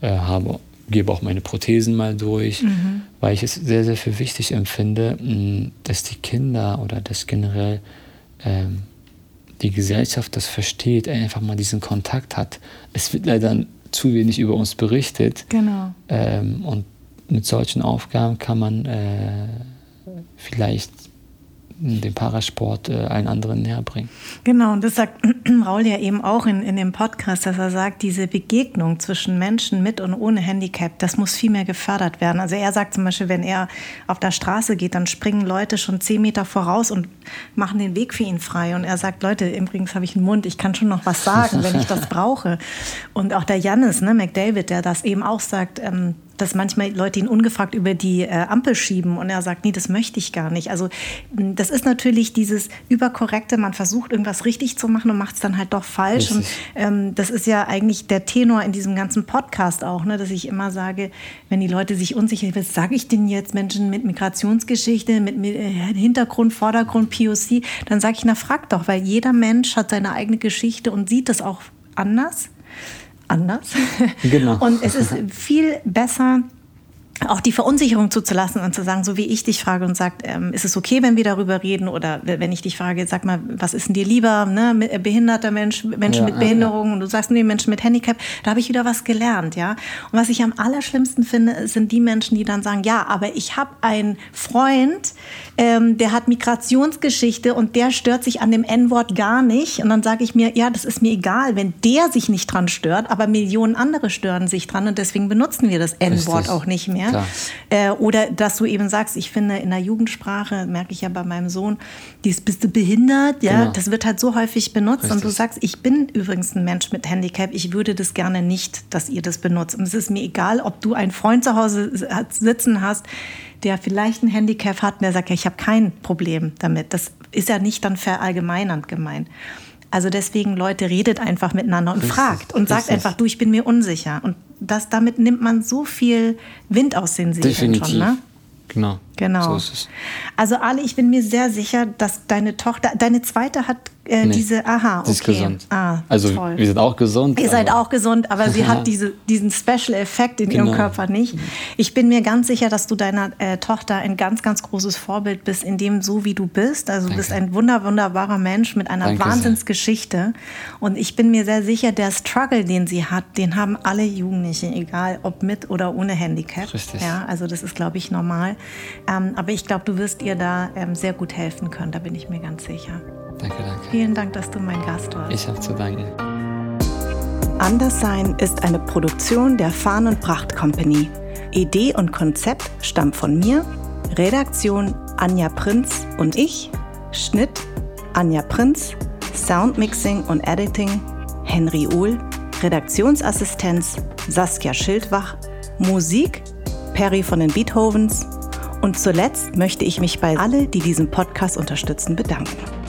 B: Äh, habe gebe auch meine Prothesen mal durch, mhm. weil ich es sehr, sehr für wichtig empfinde, dass die Kinder oder dass generell ähm, die Gesellschaft das versteht, einfach mal diesen Kontakt hat. Es wird leider zu wenig über uns berichtet.
A: Genau.
B: Ähm, und mit solchen Aufgaben kann man äh, vielleicht den Parasport äh, allen anderen näher bringen.
A: Genau, und das sagt Raul ja eben auch in, in dem Podcast, dass er sagt, diese Begegnung zwischen Menschen mit und ohne Handicap, das muss viel mehr gefördert werden. Also er sagt zum Beispiel, wenn er auf der Straße geht, dann springen Leute schon zehn Meter voraus und machen den Weg für ihn frei. Und er sagt, Leute, übrigens habe ich einen Mund, ich kann schon noch was sagen, wenn ich das brauche. Und auch der Jannis, ne, McDavid, der das eben auch sagt, ähm, dass manchmal Leute ihn ungefragt über die äh, Ampel schieben und er sagt, nee, das möchte ich gar nicht. Also das ist natürlich dieses überkorrekte, man versucht irgendwas richtig zu machen und macht es dann halt doch falsch. Und ähm, das ist ja eigentlich der Tenor in diesem ganzen Podcast auch, ne, dass ich immer sage, wenn die Leute sich unsicher sind, was sage ich denn jetzt Menschen mit Migrationsgeschichte, mit, mit äh, Hintergrund, Vordergrund, POC, dann sage ich, na frag doch, weil jeder Mensch hat seine eigene Geschichte und sieht das auch anders anders. Genau. Und es ist viel besser, auch die Verunsicherung zuzulassen und zu sagen, so wie ich dich frage und sagt, ähm, ist es okay, wenn wir darüber reden? Oder wenn ich dich frage, sag mal, was ist denn dir lieber? Ne? Äh, behinderter Mensch, Menschen ja, mit Behinderung ja. und du sagst, nee, Menschen mit Handicap, da habe ich wieder was gelernt, ja. Und was ich am allerschlimmsten finde, sind die Menschen, die dann sagen, ja, aber ich habe einen Freund, ähm, der hat Migrationsgeschichte und der stört sich an dem N-Wort gar nicht. Und dann sage ich mir, ja, das ist mir egal, wenn der sich nicht dran stört, aber Millionen andere stören sich dran und deswegen benutzen wir das N-Wort auch nicht mehr. Äh, oder dass du eben sagst, ich finde in der Jugendsprache, merke ich ja bei meinem Sohn, dies bist du behindert, ja, genau. das wird halt so häufig benutzt Richtig. und du sagst, ich bin übrigens ein Mensch mit Handicap, ich würde das gerne nicht, dass ihr das benutzt. Und es ist mir egal, ob du einen Freund zu Hause sitzen hast, der vielleicht ein Handicap hat und der sagt, ja, ich habe kein Problem damit. Das ist ja nicht dann verallgemeinernd gemeint. Also deswegen, Leute, redet einfach miteinander und richtig, fragt und sagt einfach, du, ich bin mir unsicher. Und das, damit nimmt man so viel Wind aus den Segeln schon. Ne?
B: Genau.
A: Genau. So. Also Ali, ich bin mir sehr sicher, dass deine Tochter, deine zweite hat äh, nee, diese, aha, okay.
B: Sie ist gesund. Ah, also toll. wir sind auch gesund.
A: Ihr seid auch gesund, aber sie hat diese, diesen Special-Effekt in genau. ihrem Körper nicht. Ich bin mir ganz sicher, dass du deiner äh, Tochter ein ganz, ganz großes Vorbild bist, in dem so wie du bist. Also du bist ein wunder, wunderbarer Mensch mit einer Danke Wahnsinnsgeschichte. Und ich bin mir sehr sicher, der Struggle, den sie hat, den haben alle Jugendlichen, egal ob mit oder ohne Handicap.
B: Richtig.
A: Ja, also das ist, glaube ich, normal. Ähm, aber ich glaube, du wirst ihr da ähm, sehr gut helfen können, da bin ich mir ganz sicher.
B: Danke, danke.
A: Vielen Dank, dass du mein Gast warst.
B: Ich habe zu danken.
A: Anderssein ist eine Produktion der Fahn und Pracht Company. Idee und Konzept stammt von mir, Redaktion Anja Prinz und ich, Schnitt Anja Prinz, Soundmixing und Editing Henry Uhl, Redaktionsassistenz Saskia Schildwach, Musik Perry von den Beethovens und zuletzt möchte ich mich bei alle, die diesen Podcast unterstützen, bedanken.